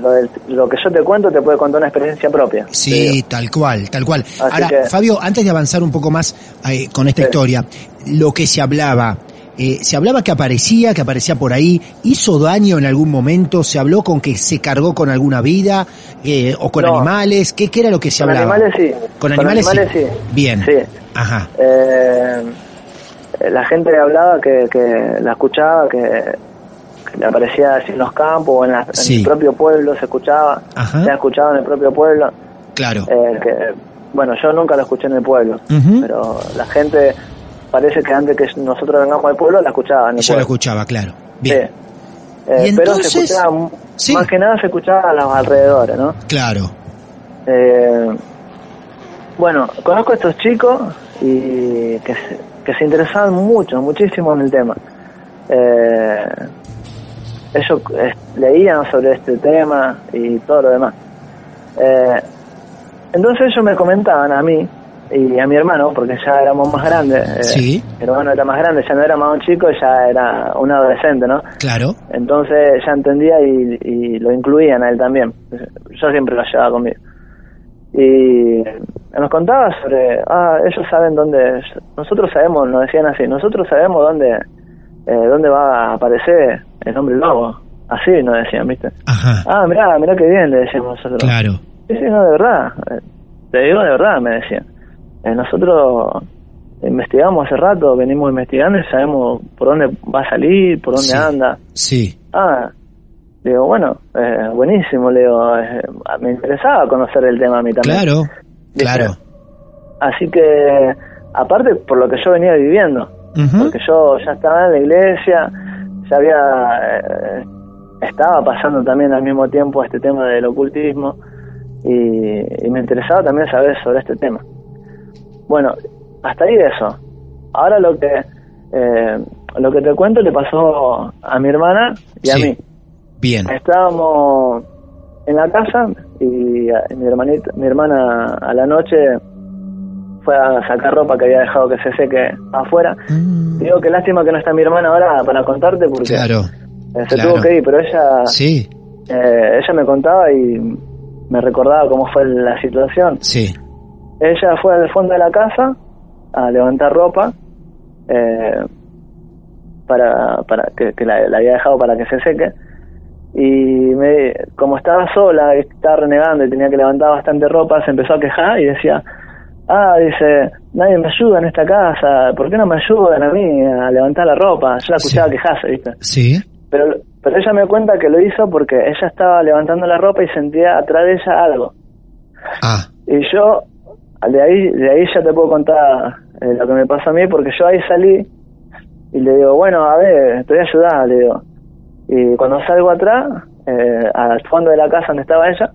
Speaker 2: lo, del- lo que yo te cuento, te puede contar una experiencia propia.
Speaker 1: Sí, tal cual, tal cual. Ahora,
Speaker 2: que-
Speaker 1: Fabio, antes de avanzar un poco más eh, con esta
Speaker 2: Sí.
Speaker 1: historia, lo que se hablaba, eh, se hablaba que aparecía, que aparecía por ahí, hizo daño en algún momento, se habló con que se cargó con alguna vida eh, o con
Speaker 2: No.
Speaker 1: animales, ¿Qué, ¿qué era lo que se
Speaker 2: Con
Speaker 1: hablaba?
Speaker 2: animales sí.
Speaker 1: Con animales,
Speaker 2: animales
Speaker 1: sí.
Speaker 2: sí.
Speaker 1: Bien.
Speaker 2: Sí.
Speaker 1: Ajá.
Speaker 2: Eh, la gente hablaba que, que la escuchaba, que, que le aparecía así en los campos o en, la- en
Speaker 1: Sí.
Speaker 2: el propio pueblo, se escuchaba,
Speaker 1: Ajá.
Speaker 2: se ha escuchado en el propio pueblo.
Speaker 1: Claro.
Speaker 2: Eh, que, bueno, yo nunca lo escuché en el pueblo, pero la gente parece que antes que nosotros vengamos al pueblo la escuchaba en el
Speaker 1: Yo
Speaker 2: pueblo.
Speaker 1: escuchaba, claro.
Speaker 2: Sí.
Speaker 1: Bien.
Speaker 2: Eh,
Speaker 1: Y
Speaker 2: pero
Speaker 1: entonces-
Speaker 2: se escuchaba,
Speaker 1: Sí.
Speaker 2: más que nada se escuchaba a los alrededores, ¿no?
Speaker 1: Claro.
Speaker 2: Eh, bueno, conozco a estos chicos y que se, que se interesaban mucho, muchísimo en el tema. Eh, ellos eh, leían sobre este tema y todo lo demás. Eh, entonces ellos me comentaban a mí y a mi hermano, porque ya éramos más grandes. eh,
Speaker 1: Sí.
Speaker 2: Mi hermano era más grande, ya no era más un chico, ya era un adolescente, ¿no?
Speaker 1: Claro.
Speaker 2: Entonces ya entendía y, y lo incluían a él también. Yo siempre lo llevaba conmigo. Y nos contaba sobre, ah, ellos saben dónde, nosotros sabemos, nos decían así, nosotros sabemos dónde, eh, dónde va a aparecer el hombre lobo. Así nos decían, ¿viste?
Speaker 1: Ajá.
Speaker 2: Ah, mirá, mirá qué bien, le decíamos nosotros.
Speaker 1: Claro.
Speaker 2: Sí, sí, no, de verdad. Eh, Te digo de verdad, me decían. Eh, nosotros investigamos hace rato, venimos investigando y sabemos por dónde va a salir, por dónde
Speaker 1: Sí.
Speaker 2: anda.
Speaker 1: Sí.
Speaker 2: Ah, digo, bueno, eh, buenísimo, le digo, eh, me interesaba conocer el tema a mí también.
Speaker 1: Claro. Claro.
Speaker 2: Así que, aparte por lo que yo venía viviendo, porque yo ya estaba en la iglesia, ya había, eh, estaba pasando también al mismo tiempo este tema del ocultismo y, y me interesaba también saber sobre este tema. Bueno, hasta ahí eso. Ahora lo que eh, lo que te cuento le pasó a mi hermana y a mí.
Speaker 1: Bien.
Speaker 2: Estábamos en la casa y eh, mi hermanita, mi hermana a la noche fue a sacar ropa que había dejado que se seque afuera.
Speaker 1: Mm,
Speaker 2: Digo que lástima que no está mi hermana ahora para contarte porque
Speaker 1: Claro.
Speaker 2: se
Speaker 1: claro.
Speaker 2: tuvo que ir, pero ella
Speaker 1: Sí.
Speaker 2: eh, ella me contaba y me recordaba cómo fue la situación.
Speaker 1: Sí.
Speaker 2: Ella fue al fondo de la casa a levantar ropa eh, para, para que, que la, la había dejado para que se seque y me, como estaba sola estaba renegando y tenía que levantar bastante ropa se empezó a quejar y decía ah dice nadie me ayuda en esta casa ¿por qué no me ayudan a mí a levantar la ropa? yo la escuchaba
Speaker 1: Sí.
Speaker 2: quejarse ¿viste?
Speaker 1: Sí.
Speaker 2: pero pero ella me cuenta que lo hizo porque ella estaba levantando la ropa y sentía atrás de ella algo
Speaker 1: Ah.
Speaker 2: y yo, de ahí, de ahí ya te puedo contar eh, lo que me pasó a mí, porque yo ahí salí y le digo, bueno, a ver, te voy a ayudar, le digo. Y cuando salgo atrás, eh, al fondo de la casa donde estaba ella,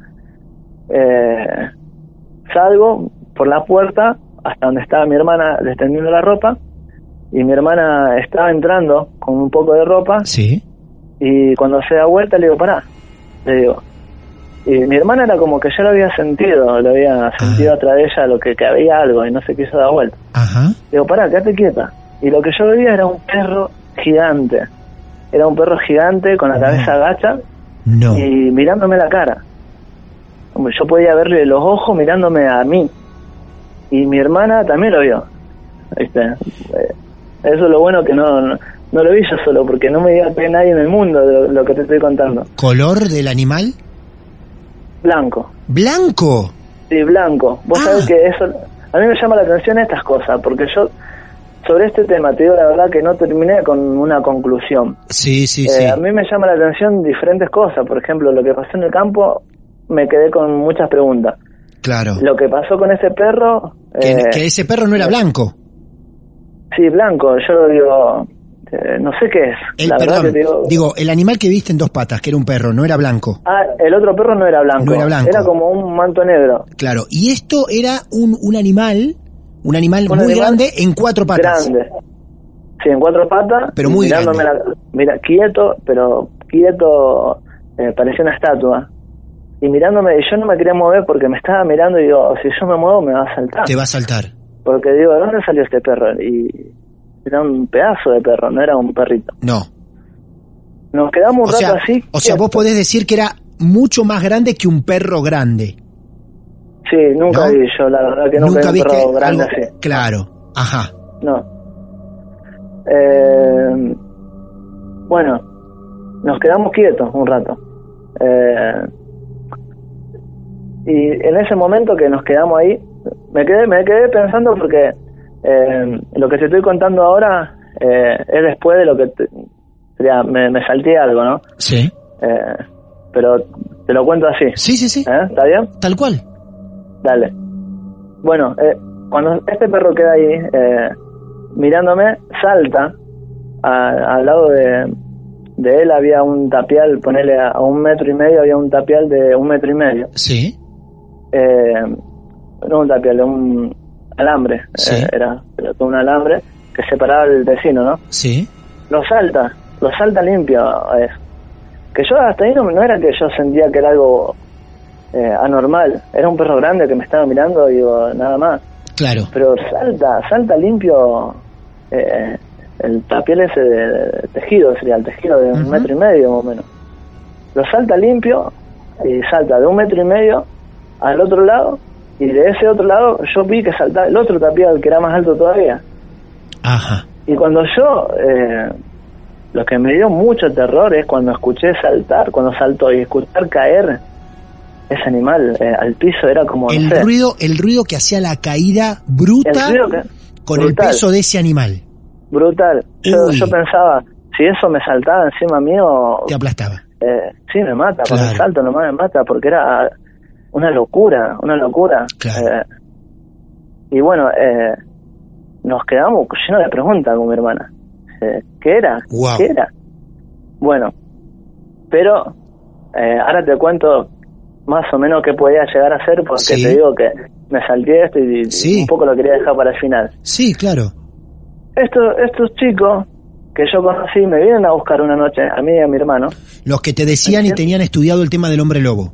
Speaker 2: eh, salgo por la puerta hasta donde estaba mi hermana extendiendo la ropa, y mi hermana estaba entrando con un poco de ropa,
Speaker 1: Sí.
Speaker 2: y cuando se da vuelta le digo, pará, le digo. Y mi hermana era como que ya lo había sentido, lo había sentido atrás de ella, lo que, que había algo y no se quiso dar vuelta.
Speaker 1: Ajá.
Speaker 2: Digo, pará, quédate quieta. Y lo que yo veía era un perro gigante. Era un perro gigante con la cabeza agacha
Speaker 1: No.
Speaker 2: y mirándome la cara. yo podía verle los ojos mirándome a mí. Y mi hermana también lo vio. ¿Viste? Eh, Eso es lo bueno que no, no, no lo vi yo solo, porque no me que hay nadie en el mundo de lo, lo que te estoy contando.
Speaker 1: ¿Color del animal?
Speaker 2: Blanco.
Speaker 1: Blanco.
Speaker 2: Sí, blanco. Vos
Speaker 1: Ah.
Speaker 2: sabés que eso... A mí me llama la atención estas cosas, porque yo sobre este tema te digo la verdad que no terminé con una conclusión.
Speaker 1: Sí, sí,
Speaker 2: Eh,
Speaker 1: sí.
Speaker 2: A mí me llama la atención diferentes cosas. Por ejemplo, lo que pasó en el campo, me quedé con muchas preguntas.
Speaker 1: Claro.
Speaker 2: Lo que pasó con ese perro...
Speaker 1: Que,
Speaker 2: eh,
Speaker 1: que ese perro no era blanco.
Speaker 2: Sí, blanco. Yo digo... eh, no sé qué es.
Speaker 1: El,
Speaker 2: la verdad que te digo...
Speaker 1: digo, el animal que viste en dos patas, que era un perro, no era blanco.
Speaker 2: Ah, el otro perro no era blanco.
Speaker 1: No era blanco.
Speaker 2: como un manto negro.
Speaker 1: Claro. Y esto era un, un animal, un animal
Speaker 2: Un
Speaker 1: muy
Speaker 2: animal
Speaker 1: grande en cuatro patas.
Speaker 2: Grande. Sí, en cuatro patas.
Speaker 1: Pero muy grande.
Speaker 2: la- mira, quieto, pero quieto, eh, parecía una estatua. Y mirándome, y yo no me quería mover porque me estaba mirando y digo, si yo me muevo me va a saltar.
Speaker 1: Te va a saltar.
Speaker 2: Porque digo, ¿de dónde salió este perro? Y era un pedazo de perro, no era un perrito.
Speaker 1: No.
Speaker 2: Nos quedamos un
Speaker 1: O sea,
Speaker 2: rato así.
Speaker 1: o sea, vos podés decir que era mucho más grande que un perro grande.
Speaker 2: Sí, nunca
Speaker 1: ¿No?
Speaker 2: vi yo, la verdad que nunca, vi un perro grande
Speaker 1: algo-
Speaker 2: así.
Speaker 1: Claro. Ajá.
Speaker 2: No. Eh, bueno, nos quedamos quietos un rato. Eh, y en ese momento que nos quedamos ahí, me quedé, me quedé pensando porque eh, lo que te estoy contando ahora eh, es después de lo que te- sería, me, me salté algo, ¿no?
Speaker 1: Sí.
Speaker 2: Eh, pero te lo cuento así.
Speaker 1: Sí, sí, sí.
Speaker 2: ¿Eh? ¿Está bien?
Speaker 1: Tal cual.
Speaker 2: Dale. Bueno, eh, cuando este perro queda ahí eh, mirándome, salta. A- al lado de, de él había un tapial, ponele a, a un metro y medio, había un tapial de un metro y medio.
Speaker 1: Sí.
Speaker 2: Eh, no un tapial, un alambre.
Speaker 1: Sí.
Speaker 2: eh, era, un alambre que separaba el vecino, ¿no?
Speaker 1: Sí.
Speaker 2: Lo salta, lo salta limpio a eso. Que yo hasta ahí no, no era que yo sentía que era algo eh, anormal. Era un perro grande que me estaba mirando y digo, nada más.
Speaker 1: Claro.
Speaker 2: Pero salta, salta limpio eh, el tapial ese de, tejido, sería el tejido de un metro y medio más o menos. Lo salta limpio y salta de un metro y medio al otro lado y de ese otro lado yo vi que saltaba el otro tapial que era más alto todavía.
Speaker 1: Ajá.
Speaker 2: Y cuando yo, eh, lo que me dio mucho terror es cuando escuché saltar, cuando saltó y escuchar caer ese animal eh, al piso, era como, no
Speaker 1: El
Speaker 2: sé,
Speaker 1: ruido, el ruido que hacía la caída bruta
Speaker 2: el que-
Speaker 1: con el peso de ese animal.
Speaker 2: brutal. Yo, yo pensaba, si eso me saltaba encima mío,
Speaker 1: Te aplastaba.
Speaker 2: eh, sí me mata, con
Speaker 1: Claro.
Speaker 2: el salto nomás me mata, porque era una locura, una locura.
Speaker 1: Claro.
Speaker 2: Eh, y bueno, eh, nos quedamos llenos de preguntas con mi hermana. Eh, ¿Qué era? ¿Qué era? Bueno, pero eh, ahora te cuento más o menos qué podía llegar a ser, porque
Speaker 1: Sí.
Speaker 2: te digo que me salté esto y,
Speaker 1: Sí.
Speaker 2: un poco lo quería dejar para el final.
Speaker 1: Sí, claro.
Speaker 2: Estos, estos chicos que yo conocí me vienen a buscar una noche, a mí y a mi hermano.
Speaker 1: Los que te decían y tenían estudiado el tema del hombre lobo.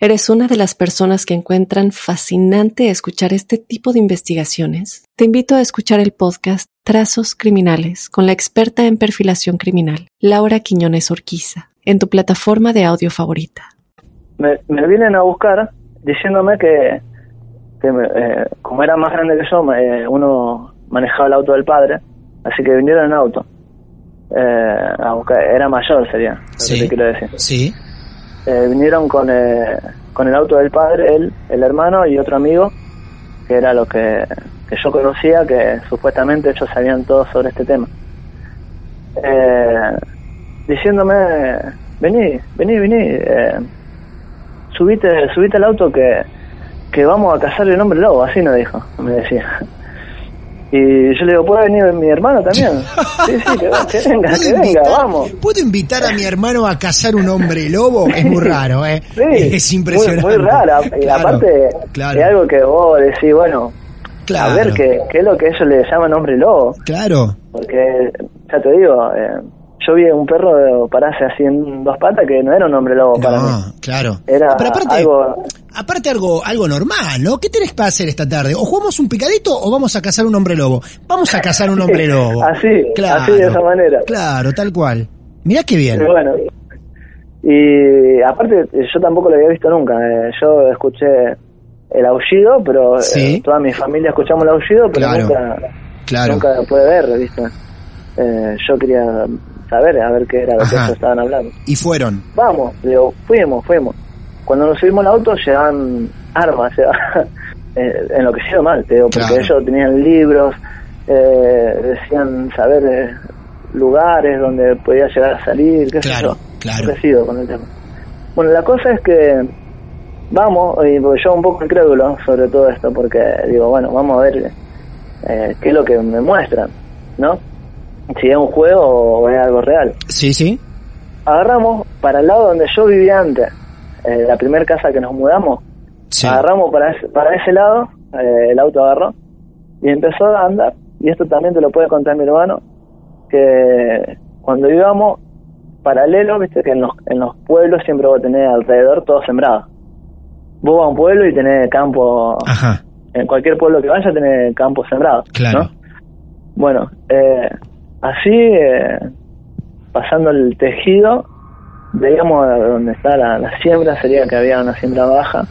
Speaker 3: eres una de las personas que encuentran fascinante escuchar este tipo de investigaciones, te invito a escuchar el podcast Trazos Criminales con la experta en perfilación criminal, Laura Quiñones Orquiza, en tu plataforma de audio favorita.
Speaker 2: Me, me vienen a buscar diciéndome que, que me- eh, como era más grande que yo, me- eh, uno manejaba el auto del padre, así que vinieron en auto. Eh, a buscar, era mayor sería, lo que
Speaker 1: Sí.
Speaker 2: te quiero decir.
Speaker 1: Sí.
Speaker 2: Eh, vinieron con, eh, con el auto del padre, él, el hermano y otro amigo, que era lo que, que yo conocía, que supuestamente ellos sabían todo sobre este tema. Eh, diciéndome, vení, vení, vení, eh, subite, subite al auto que, que vamos a cazar el hombre lobo, así nos dijo, me decía. Y yo le digo, ¿puede venir mi hermano también? Sí, sí, que, que venga,
Speaker 1: ¿Puedo
Speaker 2: que venga,
Speaker 1: invitar,
Speaker 2: vamos.
Speaker 1: ¿Puedo invitar a mi hermano a cazar un hombre lobo? Es muy raro, ¿eh?
Speaker 2: Sí,
Speaker 1: es impresionante.
Speaker 2: Muy, muy rara. Y
Speaker 1: Claro,
Speaker 2: aparte,
Speaker 1: claro.
Speaker 2: es algo que vos decís, bueno,
Speaker 1: Claro.
Speaker 2: a ver qué, qué es lo que ellos le llaman hombre lobo.
Speaker 1: Claro.
Speaker 2: Porque, ya te digo, eh, yo vi un perro pararse así en dos patas que no era un hombre lobo para mí.
Speaker 1: No, claro.
Speaker 2: Era
Speaker 1: Pero aparte,
Speaker 2: algo...
Speaker 1: aparte algo, algo normal, ¿no? ¿Qué tenés para hacer esta tarde? ¿O jugamos un picadito o vamos a cazar un hombre lobo? Vamos a cazar un hombre lobo.
Speaker 2: Así, así de esa manera.
Speaker 1: Claro, tal cual. Mirá qué bien.
Speaker 2: Y bueno, y aparte yo tampoco lo había visto nunca. eh, yo escuché el aullido, pero eh,
Speaker 1: Sí.
Speaker 2: toda mi familia escuchamos el aullido, pero
Speaker 1: Claro,
Speaker 2: nunca,
Speaker 1: claro.
Speaker 2: nunca lo pude ver, ¿viste? Eh, yo quería saber a ver qué era lo que estaban hablando.
Speaker 1: Y fueron.
Speaker 2: Vamos, digo, fuimos, fuimos. Cuando nos subimos al auto llevaban armas, o sea, eh, enloquecido mal, te digo, porque
Speaker 1: Claro.
Speaker 2: ellos tenían libros, eh, decían saber eh, lugares donde podía llegar a salir, qué
Speaker 1: Claro,
Speaker 2: sé yo.
Speaker 1: claro.
Speaker 2: Enloquecido con el tema. Bueno, la cosa es que vamos, y yo un poco incrédulo sobre todo esto, porque digo, bueno, vamos a ver eh, qué es lo que me muestran, ¿no? Si es un juego o es algo real
Speaker 1: Sí, sí.
Speaker 2: agarramos para el lado donde yo vivía antes, eh, la primera casa que nos mudamos,
Speaker 1: Sí.
Speaker 2: agarramos para ese, para ese lado, eh, el auto agarró y empezó a andar. Y esto también te lo puede contar mi hermano, que cuando íbamos paralelo, viste que en los, en los pueblos siempre vos tenés alrededor todo sembrado. Vos vas a un pueblo y tenés campo,
Speaker 1: Ajá.
Speaker 2: en cualquier pueblo que vayas tenés campo sembrado.
Speaker 1: Claro.
Speaker 2: ¿no? Bueno, eh, así, eh, pasando el tejido, veíamos donde está la, la siembra, sería que había una siembra baja,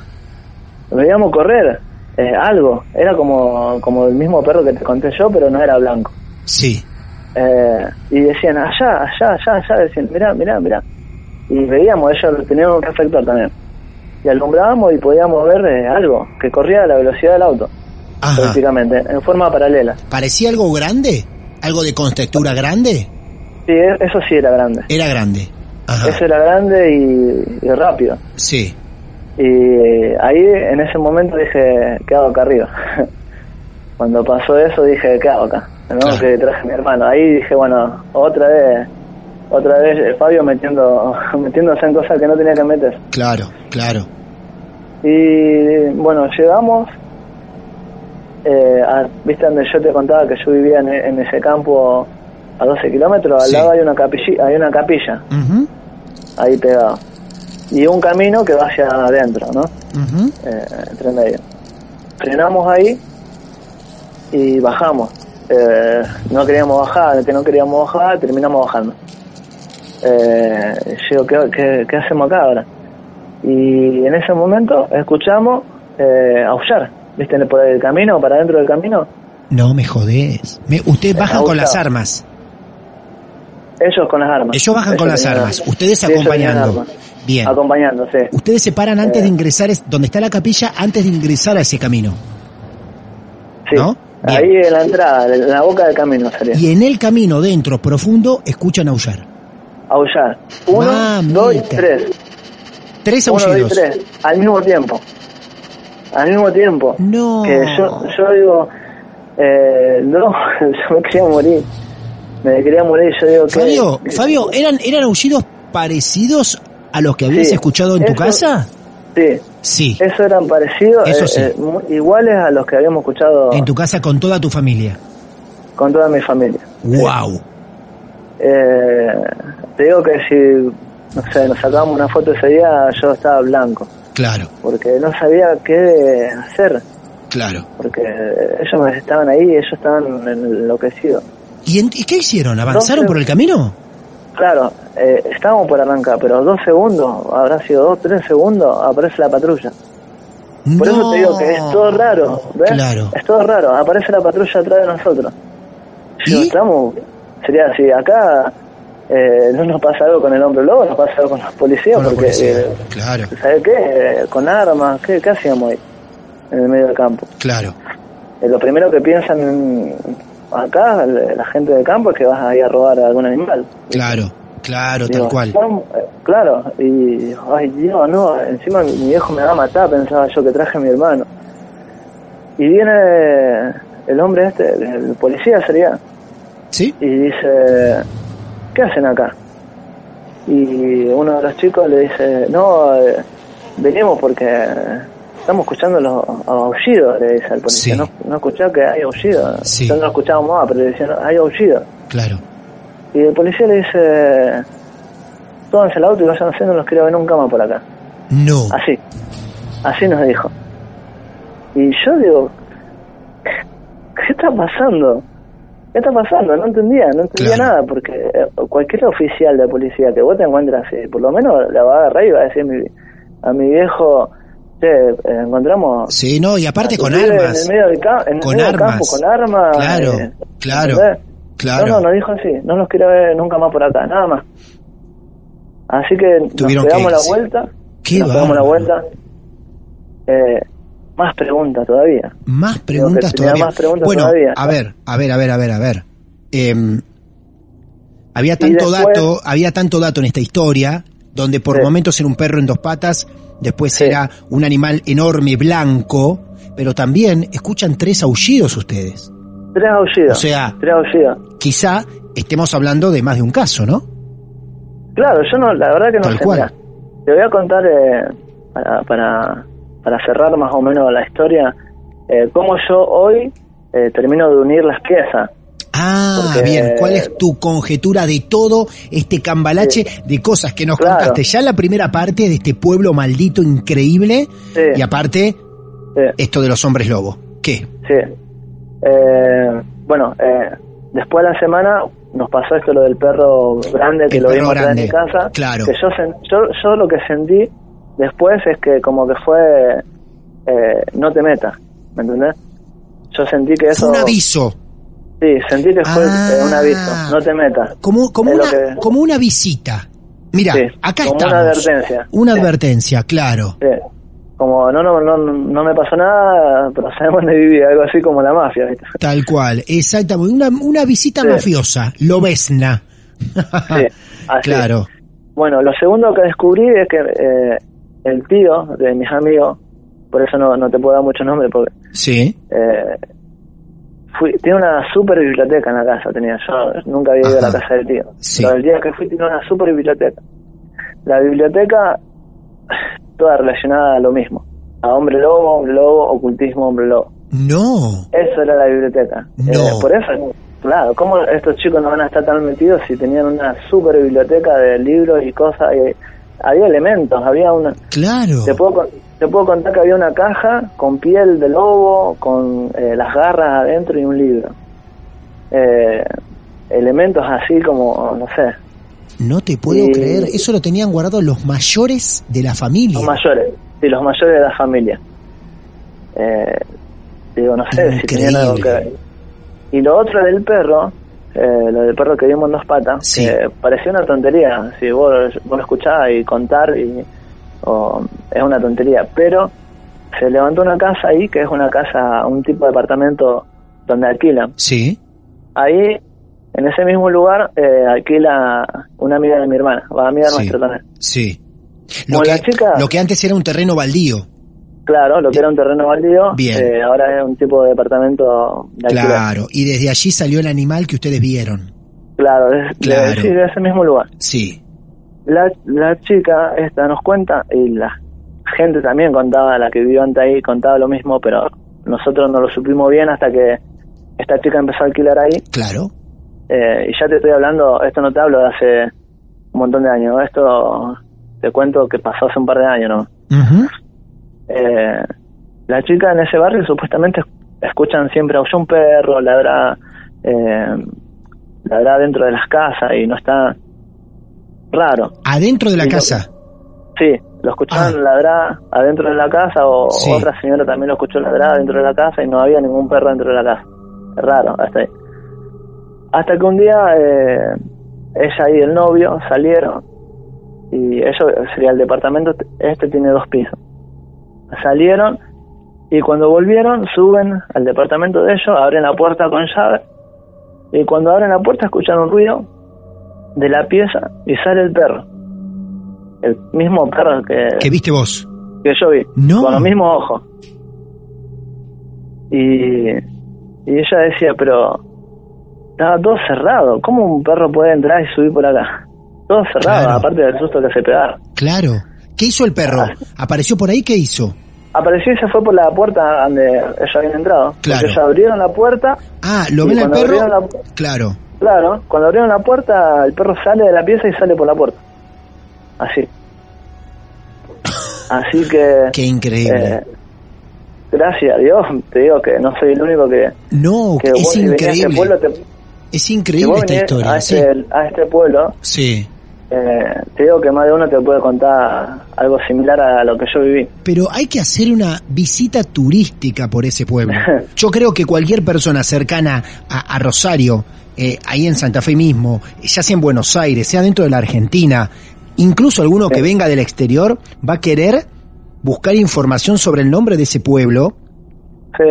Speaker 2: veíamos correr eh, algo, era como, como el mismo perro que te conté yo, pero no era blanco.
Speaker 1: Sí.
Speaker 2: Eh, y decían, allá, allá, allá, allá, decían, mirá, mirá, mirá. Y veíamos, ellos tenían un reflector también. Y alumbrábamos y podíamos ver eh, algo que corría a la velocidad del auto,
Speaker 1: Ajá.
Speaker 2: prácticamente, en forma paralela.
Speaker 1: ¿Parecía algo grande? ¿Algo de contextura grande?
Speaker 2: Sí, e- eso sí era grande.
Speaker 1: Era grande. Ajá.
Speaker 2: Eso era grande y, y rápido.
Speaker 1: Sí.
Speaker 2: Y ahí, en ese momento, dije, ¿qué hago acá arriba? Cuando pasó eso, dije, ¿qué hago acá? ¿No?
Speaker 1: Claro.
Speaker 2: Que traje a mi hermano. Ahí dije, bueno, otra vez, otra vez eh, Fabio metiendo, metiéndose en cosas que no tenía que meter.
Speaker 1: Claro, claro.
Speaker 2: Y bueno, llegamos, eh, a- viste donde yo te contaba que yo vivía en, en ese campo a 12 kilómetros, al
Speaker 1: Sí.
Speaker 2: lado hay una, capilla, hay una capilla, ahí pegado. Y un camino que va hacia adentro, ¿no?
Speaker 1: ujú.
Speaker 2: eh, entre medio. Frenamos ahí y bajamos. Eh, no queríamos bajar, que no queríamos bajar, terminamos bajando. Eh, yo ¿qué, qué, qué hacemos acá ahora? Y en ese momento escuchamos eh, aullar, ¿viste? Por el camino, para dentro del camino.
Speaker 1: No me jodés. Me- ustedes bajan
Speaker 2: Me
Speaker 1: con las armas.
Speaker 2: Ellos con las armas.
Speaker 1: Ellos bajan con las armas.
Speaker 2: armas.
Speaker 1: Ustedes acompañando. Bien.
Speaker 2: Acompañando, sí.
Speaker 1: Ustedes se paran antes
Speaker 2: Eh.
Speaker 1: de ingresar, es- donde está la capilla, antes de ingresar a ese camino.
Speaker 2: Sí.
Speaker 1: ¿No? Bien.
Speaker 2: Ahí en la entrada, en la boca del camino sería.
Speaker 1: Y en el camino, dentro, profundo, escuchan aullar.
Speaker 2: Aullar. Uno,
Speaker 1: Mamita.
Speaker 2: dos y tres.
Speaker 1: Tres
Speaker 2: Uno, dos y
Speaker 1: aullidos.
Speaker 2: tres, al mismo tiempo. Al mismo tiempo.
Speaker 1: No.
Speaker 2: Que yo, yo digo, eh, no, yo me quería morir. Me quería morir, yo digo que...
Speaker 1: Fabio, Fabio, ¿eran, ¿eran aullidos parecidos a los que habías
Speaker 2: Sí.
Speaker 1: escuchado en tu casa?
Speaker 2: Sí,
Speaker 1: Sí.
Speaker 2: eso eran parecidos,
Speaker 1: Eso
Speaker 2: eh,
Speaker 1: sí.
Speaker 2: eh, iguales a los que habíamos escuchado
Speaker 1: En tu casa con toda tu familia.
Speaker 2: con toda mi familia.
Speaker 1: Wow.
Speaker 2: Eh, te digo que si, no sé, nos sacábamos una foto ese día, yo estaba blanco,
Speaker 1: Claro,
Speaker 2: porque no sabía qué hacer,
Speaker 1: claro.
Speaker 2: porque ellos estaban ahí, ellos estaban enloquecidos.
Speaker 1: ¿Y, en- y qué hicieron? ¿Avanzaron por el camino?
Speaker 2: Claro, eh, estábamos por arrancar, pero dos segundos, habrá sido dos, tres segundos, aparece la patrulla. Por eso te digo que es todo raro, ¿ves?
Speaker 1: Claro.
Speaker 2: Es todo raro, aparece la patrulla atrás de nosotros. Yo,
Speaker 1: ¿Y?
Speaker 2: estamos, sería así, acá eh, no nos pasa algo con el hombre lobo, nos pasa algo con los policías,
Speaker 1: Con
Speaker 2: porque,
Speaker 1: policía.
Speaker 2: eh,
Speaker 1: Claro,
Speaker 2: ¿sabes qué? Eh, con armas, ¿qué, ¿qué hacíamos ahí? En el medio del campo.
Speaker 1: claro.
Speaker 2: Eh, lo primero que piensan en- acá, la gente del campo, es que vas a ir a robar a algún animal.
Speaker 1: Claro, claro,
Speaker 2: Digo,
Speaker 1: tal cual.
Speaker 2: Eh, claro, y ay Dios, no, encima mi viejo me va a matar, pensaba yo que traje a mi hermano. Y viene el hombre este, el, el policía sería,
Speaker 1: ¿Sí?
Speaker 2: y dice, ¿qué hacen acá? Y uno de los chicos le dice, no, eh, venimos porque estamos escuchando los aullidos, le dice al policía.
Speaker 1: Sí.
Speaker 2: No, no escuchá que hay aullidos.
Speaker 1: Sí.
Speaker 2: Yo no escuchábamos más, pero le decían, hay aullidos.
Speaker 1: Claro.
Speaker 2: Y el policía le dice, tómense el auto y vayan haciendo, no los quiero ver nunca más por acá.
Speaker 1: No.
Speaker 2: Así, así nos dijo. Y yo digo, ¿qué está pasando? ¿Qué está pasando? No entendía, no entendía
Speaker 1: Claro.
Speaker 2: nada, porque eh, cualquier oficial de policía que vos te encuentras así, por lo menos la va a agarrar y va a decir a mi, a mi viejo, che, eh, encontramos...
Speaker 1: Sí, no, y aparte con armas.
Speaker 2: En el medio del, en el
Speaker 1: Con
Speaker 2: medio del
Speaker 1: armas.
Speaker 2: campo, con armas.
Speaker 1: Claro,
Speaker 2: eh,
Speaker 1: claro, claro.
Speaker 2: No, no, nos dijo así, no nos quiere ver nunca más por acá, nada más. Así que
Speaker 1: Tuvieron
Speaker 2: nos
Speaker 1: que
Speaker 2: pegamos la vuelta,
Speaker 1: Qué
Speaker 2: nos pegamos la vuelta. Eh, más preguntas todavía.
Speaker 1: Más preguntas todavía.
Speaker 2: más preguntas
Speaker 1: bueno,
Speaker 2: todavía.
Speaker 1: a ver, a ver, a ver, a ver, a ver. Em, había tanto
Speaker 2: después-
Speaker 1: dato, había tanto dato en esta historia, donde por
Speaker 2: Sí.
Speaker 1: momentos era un perro en dos patas, después
Speaker 2: Sí.
Speaker 1: era un animal enorme blanco, pero también escuchan tres aullidos ustedes.
Speaker 2: Tres aullidos.
Speaker 1: O sea-
Speaker 2: tres aullidos.
Speaker 1: Quizá estemos hablando de más de un caso, ¿no?
Speaker 2: Claro, yo no, la verdad que no
Speaker 1: Tal
Speaker 2: sé.
Speaker 1: cual.
Speaker 2: te voy a contar eh, para, para, para cerrar más o menos la historia, eh, cómo yo hoy eh, termino de unir las piezas.
Speaker 1: Ah,
Speaker 2: Porque-
Speaker 1: bien. ¿Cuál es tu conjetura de todo este cambalache de cosas que nos
Speaker 2: Claro.
Speaker 1: contaste ya en la primera parte de este pueblo maldito increíble?
Speaker 2: Sí.
Speaker 1: Y aparte,
Speaker 2: Sí.
Speaker 1: esto de los hombres lobo. ¿Qué?
Speaker 2: Sí. Eh, bueno, eh, después de la semana nos pasó esto lo del perro grande que
Speaker 1: El
Speaker 2: lo vimos
Speaker 1: grande,
Speaker 2: mi casa.
Speaker 1: claro.
Speaker 2: Que yo, yo, yo lo que sentí después es que como que fue eh, no te metas, ¿me entendés? Yo sentí que eso...
Speaker 1: Un aviso.
Speaker 2: Sí, sentí que fue
Speaker 1: Ah.
Speaker 2: eh, un aviso, no te metas.
Speaker 1: Como, como, una,
Speaker 2: que-
Speaker 1: como una visita. Mira,
Speaker 2: Sí,
Speaker 1: acá
Speaker 2: como
Speaker 1: estamos.
Speaker 2: una advertencia.
Speaker 1: Una
Speaker 2: Sí.
Speaker 1: advertencia, claro.
Speaker 2: Sí. Como no, no, no, no me pasó nada, pero sabemos dónde vivía, algo así como la mafia, ¿viste?
Speaker 1: Tal cual, exactamente. Una, una visita mafiosa, lobesna.
Speaker 2: Sí, así.
Speaker 1: claro.
Speaker 2: Bueno, lo segundo que descubrí es que eh, el tío de mis amigos, por eso no, no te puedo dar muchos nombres, porque
Speaker 1: Sí.
Speaker 2: eh, fui, tiene una super biblioteca en la casa, tenía yo, nunca había ido a la casa del tío.
Speaker 1: Sí.
Speaker 2: Pero el día que fui tiene una super biblioteca. La biblioteca, toda relacionada a lo mismo, a hombre lobo, hombre lobo, ocultismo, hombre lobo.
Speaker 1: No.
Speaker 2: Eso era la biblioteca.
Speaker 1: No.
Speaker 2: Eh, por eso, claro, ¿cómo estos chicos no van a estar tan metidos si tenían una super biblioteca de libros y cosas? y había elementos, había una...
Speaker 1: Claro.
Speaker 2: Te puedo, te puedo contar que había una caja con piel de lobo, con eh, las garras adentro y un libro. Eh, elementos así como, no sé,
Speaker 1: No te puedo
Speaker 2: Y-
Speaker 1: creer. Eso lo tenían guardado los mayores de la familia.
Speaker 2: los mayores, sí, los mayores de la familia. Eh, digo, no sé si tenían algo que ver. Y lo otro del perro, eh, lo del perro que vimos en dos patas,
Speaker 1: Sí.
Speaker 2: que parecía una tontería. Si vos, vos lo escuchabas y contar, y, es una tontería. Pero se levantó una casa ahí, que es una casa, un tipo de departamento donde alquilan.
Speaker 1: Sí.
Speaker 2: Ahí, en ese mismo lugar, eh, alquila una amiga de mi hermana, va amiga
Speaker 1: Sí.
Speaker 2: nuestra también.
Speaker 1: Sí. Lo
Speaker 2: Como
Speaker 1: que,
Speaker 2: la chica-
Speaker 1: lo que antes era un terreno baldío.
Speaker 2: Claro, lo que era un terreno baldío,
Speaker 1: Bien.
Speaker 2: eh, ahora es un tipo de departamento de alquiler.
Speaker 1: Claro. Y desde allí salió el animal que ustedes vieron.
Speaker 2: Claro, de, de-
Speaker 1: Claro.
Speaker 2: sí, de ese mismo lugar.
Speaker 1: Sí.
Speaker 2: La, la chica esta nos cuenta, y la gente también contaba, la que vivió antes ahí contaba lo mismo, pero nosotros no lo supimos bien hasta que esta chica empezó a alquilar ahí.
Speaker 1: Claro.
Speaker 2: Eh, y ya te estoy hablando, esto no te hablo de hace un montón de años, esto te cuento que pasó hace un par de años, ¿no? Eh, la chica en ese barrio supuestamente escuchan siempre aullar un perro, ladra, eh, ladra dentro de las casas y no está raro.
Speaker 1: Adentro de la
Speaker 2: Y lo-
Speaker 1: casa.
Speaker 2: Sí, lo escuchaban
Speaker 1: Ah.
Speaker 2: ladrar adentro de la casa o
Speaker 1: Sí.
Speaker 2: otra señora también lo escuchó ladrar adentro de la casa y no había ningún perro dentro de la casa. Es raro, hasta ahí. Hasta que un día eh, ella y el novio salieron y eso sería el departamento, este tiene dos pisos. Salieron y cuando volvieron suben al departamento de ellos, abren la puerta con llave y cuando abren la puerta escuchan un ruido de la pieza y sale el perro. El mismo perro que,
Speaker 1: ¿Qué viste vos?
Speaker 2: que yo vi,
Speaker 1: No.
Speaker 2: con los mismos ojos. Y, y ella decía, pero estaba todo cerrado, ¿cómo un perro puede entrar y subir por acá? Todo cerrado,
Speaker 1: Claro.
Speaker 2: aparte del susto que se pegaron.
Speaker 1: Claro. ¿Qué hizo el perro? ¿Apareció por ahí? ¿Qué hizo?
Speaker 2: Apareció y se fue por la puerta donde ellos habían entrado.
Speaker 1: Claro.
Speaker 2: Ellos abrieron la puerta,
Speaker 1: Ah, ¿lo ven al perro?
Speaker 2: la-
Speaker 1: Claro.
Speaker 2: Claro, cuando abrieron la puerta, el perro sale de la pieza y sale por la puerta. Así. Así que...
Speaker 1: Qué increíble.
Speaker 2: eh, gracias a Dios, te digo que no soy el único que...
Speaker 1: no,
Speaker 2: que
Speaker 1: es
Speaker 2: vos si este
Speaker 1: increíble.
Speaker 2: pueblo, te-
Speaker 1: Es increíble esta historia,
Speaker 2: a
Speaker 1: sí.
Speaker 2: este, a este pueblo,
Speaker 1: Sí.
Speaker 2: Eh, te digo que más de uno te puede contar algo similar a lo que yo viví.
Speaker 1: Pero hay que hacer una visita turística por ese pueblo. Yo creo que cualquier persona cercana a, a Rosario, eh, ahí en Santa Fe mismo, ya sea en Buenos Aires, sea dentro de la Argentina, incluso alguno que venga del exterior, va a querer buscar información sobre el nombre de ese pueblo.
Speaker 2: Sí,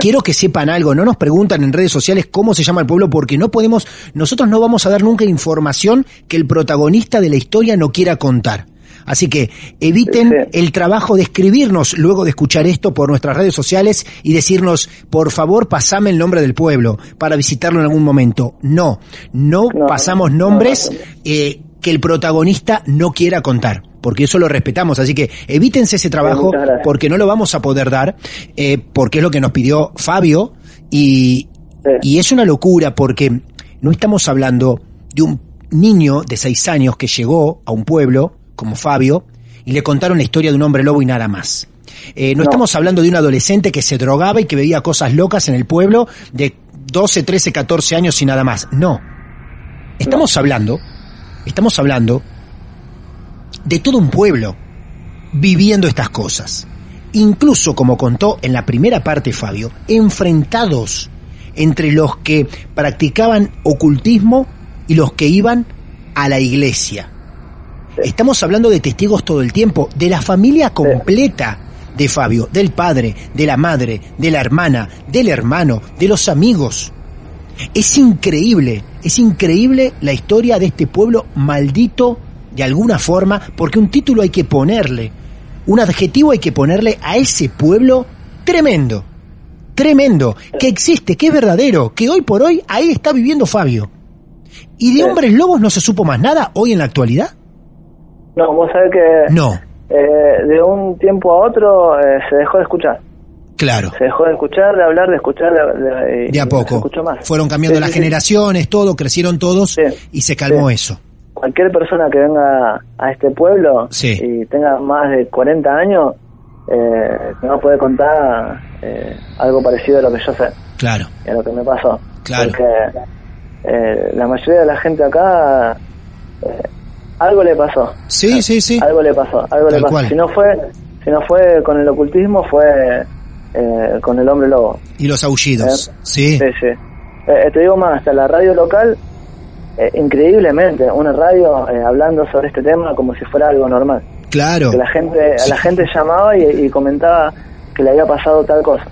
Speaker 1: Quiero que sepan algo, no nos preguntan en redes sociales cómo se llama el pueblo porque no podemos, nosotros no vamos a dar nunca información que el protagonista de la historia no quiera contar. Así que eviten
Speaker 2: Sí.
Speaker 1: el trabajo de escribirnos luego de escuchar esto por nuestras redes sociales y decirnos, por favor, pasame el nombre del pueblo para visitarlo en algún momento. No, no,
Speaker 2: No,
Speaker 1: pasamos
Speaker 2: no,
Speaker 1: nombres
Speaker 2: no.
Speaker 1: eh, que el protagonista no quiera contar, porque eso lo respetamos. Así que evítense ese trabajo porque no lo vamos a poder dar, eh, porque es lo que nos pidió Fabio y,
Speaker 2: Sí.
Speaker 1: y es una locura porque no estamos hablando de un niño de seis años que llegó a un pueblo como Fabio y le contaron la historia de un hombre lobo y nada más. Eh, no,
Speaker 2: No.
Speaker 1: estamos hablando de un adolescente que se drogaba y que veía cosas locas en el pueblo de 12, 13, 14 años y nada más. No. Estamos hablando, estamos hablando de todo un pueblo viviendo estas cosas. Incluso, como contó en la primera parte Fabio, enfrentados entre los que practicaban ocultismo y los que iban a la iglesia. Estamos hablando de testigos todo el tiempo, de la familia completa de Fabio, del padre, de la madre, de la hermana, del hermano, de los amigos. Es increíble, es increíble la historia de este pueblo maldito de alguna forma, porque un título hay que ponerle, un adjetivo hay que ponerle a ese pueblo tremendo, tremendo, que existe, que es verdadero, que hoy por hoy ahí está viviendo Fabio. ¿Y de hombres lobos no se supo más nada hoy en la actualidad?
Speaker 2: No, vos sabés que
Speaker 1: No,
Speaker 2: eh, de un tiempo a otro eh, se dejó de escuchar.
Speaker 1: claro,
Speaker 2: Se dejó de escuchar, de hablar, de escuchar, de, de- y
Speaker 1: de a
Speaker 2: no se
Speaker 1: poco.
Speaker 2: más.
Speaker 1: Fueron cambiando
Speaker 2: Sí,
Speaker 1: las
Speaker 2: sí,
Speaker 1: generaciones, todo, crecieron todos
Speaker 2: Sí,
Speaker 1: y se calmó eso.
Speaker 2: Cualquier persona que venga a este pueblo
Speaker 1: Sí.
Speaker 2: y tenga más de 40 años, eh, a poder contar eh, algo parecido a lo que yo sé
Speaker 1: Claro,
Speaker 2: y a lo que me pasó.
Speaker 1: Claro.
Speaker 2: Porque eh, la mayoría de la gente acá, eh, algo le pasó.
Speaker 1: sí, sí, sí.
Speaker 2: Algo le pasó, algo
Speaker 1: Tal
Speaker 2: le pasó.
Speaker 1: cual.
Speaker 2: Si no fue, si no fue con el ocultismo, fue eh, con el hombre lobo.
Speaker 1: Y los aullidos, sí.
Speaker 2: Sí, sí. Te digo más, hasta la radio local, eh, increíblemente, una radio eh, hablando sobre este tema como si fuera algo normal.
Speaker 1: Claro.
Speaker 2: Que la gente, a la gente llamaba y, y comentaba que le había pasado tal cosa.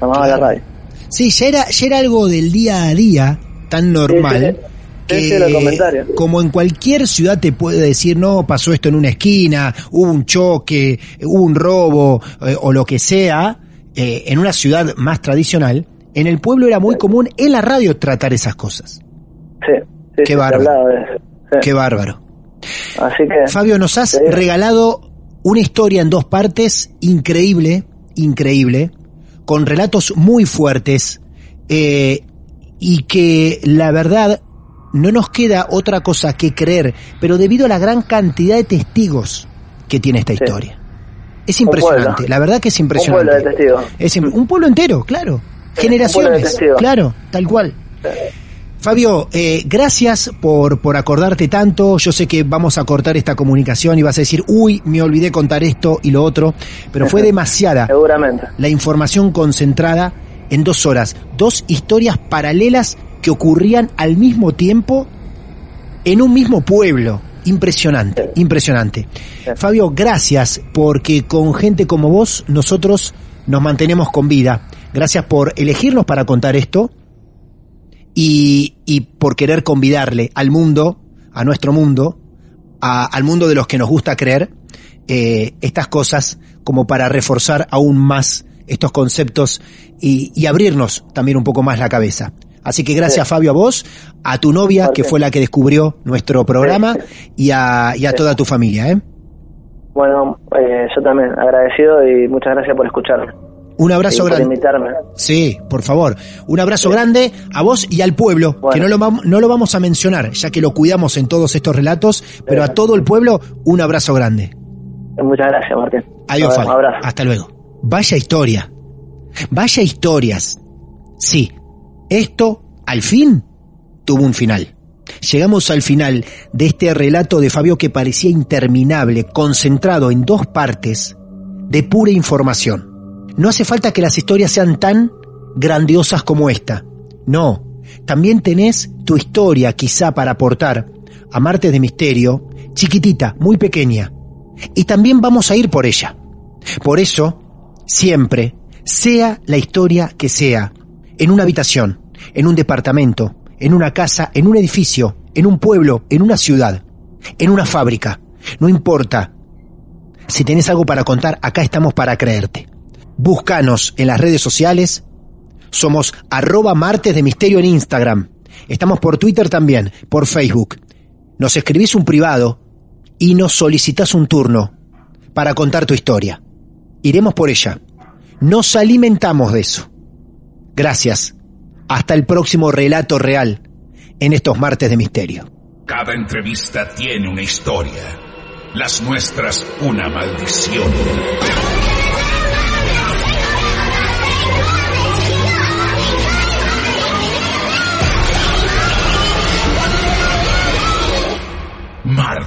Speaker 2: Llamaba a la radio.
Speaker 1: Sí, ya era, ya era algo del día a día tan normal.
Speaker 2: sí. Sí, sí, comentarios.
Speaker 1: como en cualquier ciudad te puede decir, no, pasó esto en una esquina, hubo un choque, hubo un robo, eh, o lo que sea, eh, en una ciudad más tradicional, en el pueblo era muy común en la radio tratar esas cosas.
Speaker 2: Sí, sí,
Speaker 1: Qué
Speaker 2: sí,
Speaker 1: bárbaro.
Speaker 2: Sí.
Speaker 1: Qué bárbaro.
Speaker 2: Así que,
Speaker 1: Fabio, nos has regalado una historia en dos partes increíble, increíble, con relatos muy fuertes eh, y que la verdad no nos queda otra cosa que creer, pero debido a la gran cantidad de testigos que tiene esta historia. Es
Speaker 2: Un
Speaker 1: impresionante, la verdad que es
Speaker 2: un
Speaker 1: impresionante.
Speaker 2: pueblo de testigos.
Speaker 1: Es un pueblo entero, claro.
Speaker 2: un
Speaker 1: Generaciones, claro, tal cual. Fabio, eh, gracias por, por acordarte tanto. Yo sé que vamos a cortar esta comunicación y vas a decir, uy, me olvidé contar esto y lo otro, pero fue demasiada
Speaker 2: Seguramente.
Speaker 1: la información concentrada en dos horas. Dos historias paralelas que ocurrían al mismo tiempo en un mismo pueblo. Impresionante, impresionante. Fabio, gracias porque con gente como vos nosotros nos mantenemos con vida. Gracias por elegirnos para contar esto y, y por querer convidarle al mundo, a nuestro mundo, a- al mundo de los que nos gusta creer, eh, estas cosas como para reforzar aún más estos conceptos y, y abrirnos también un poco más la cabeza. Así que gracias Fabio a vos, a tu novia que fue la que descubrió nuestro programa y a, y a toda tu familia. ¿eh?
Speaker 2: Bueno, eh, yo también agradecido y muchas gracias por escucharme.
Speaker 1: Un abrazo
Speaker 2: Sí,
Speaker 1: grande. Sí, por favor. Un abrazo grande a vos y al pueblo,
Speaker 2: Bueno.
Speaker 1: que no lo, no lo vamos a mencionar, ya que lo cuidamos en todos estos relatos, pero a todo el pueblo, un abrazo grande.
Speaker 2: Muchas gracias, Martín.
Speaker 1: Adiós,
Speaker 2: Nos
Speaker 1: Fabi.
Speaker 2: vemos, abrazo.
Speaker 1: Hasta luego. Vaya historia. Vaya historias. Sí, esto, al fin, tuvo un final. Llegamos al final de este relato de Fabio que parecía interminable, concentrado en dos partes de pura información. No hace falta que las historias sean tan grandiosas como esta. No, también tenés tu historia quizá para aportar a Martes de Misterio, chiquitita, muy pequeña. Y también vamos a ir por ella. Por eso, siempre, sea la historia que sea, en una habitación, en un departamento, en una casa, en un edificio, en un pueblo, en una ciudad, en una fábrica, no importa. Si tenés algo para contar, acá estamos para creerte. Búscanos en las redes sociales. Somos arroba martes de misterio en Instagram. Estamos por Twitter también, por Facebook. Nos escribís un privado y nos solicitas un turno para contar tu historia. Iremos por ella. Nos alimentamos de eso. Gracias. Hasta el próximo relato real en estos martes de misterio.
Speaker 4: Cada entrevista tiene una historia. Las nuestras una maldición.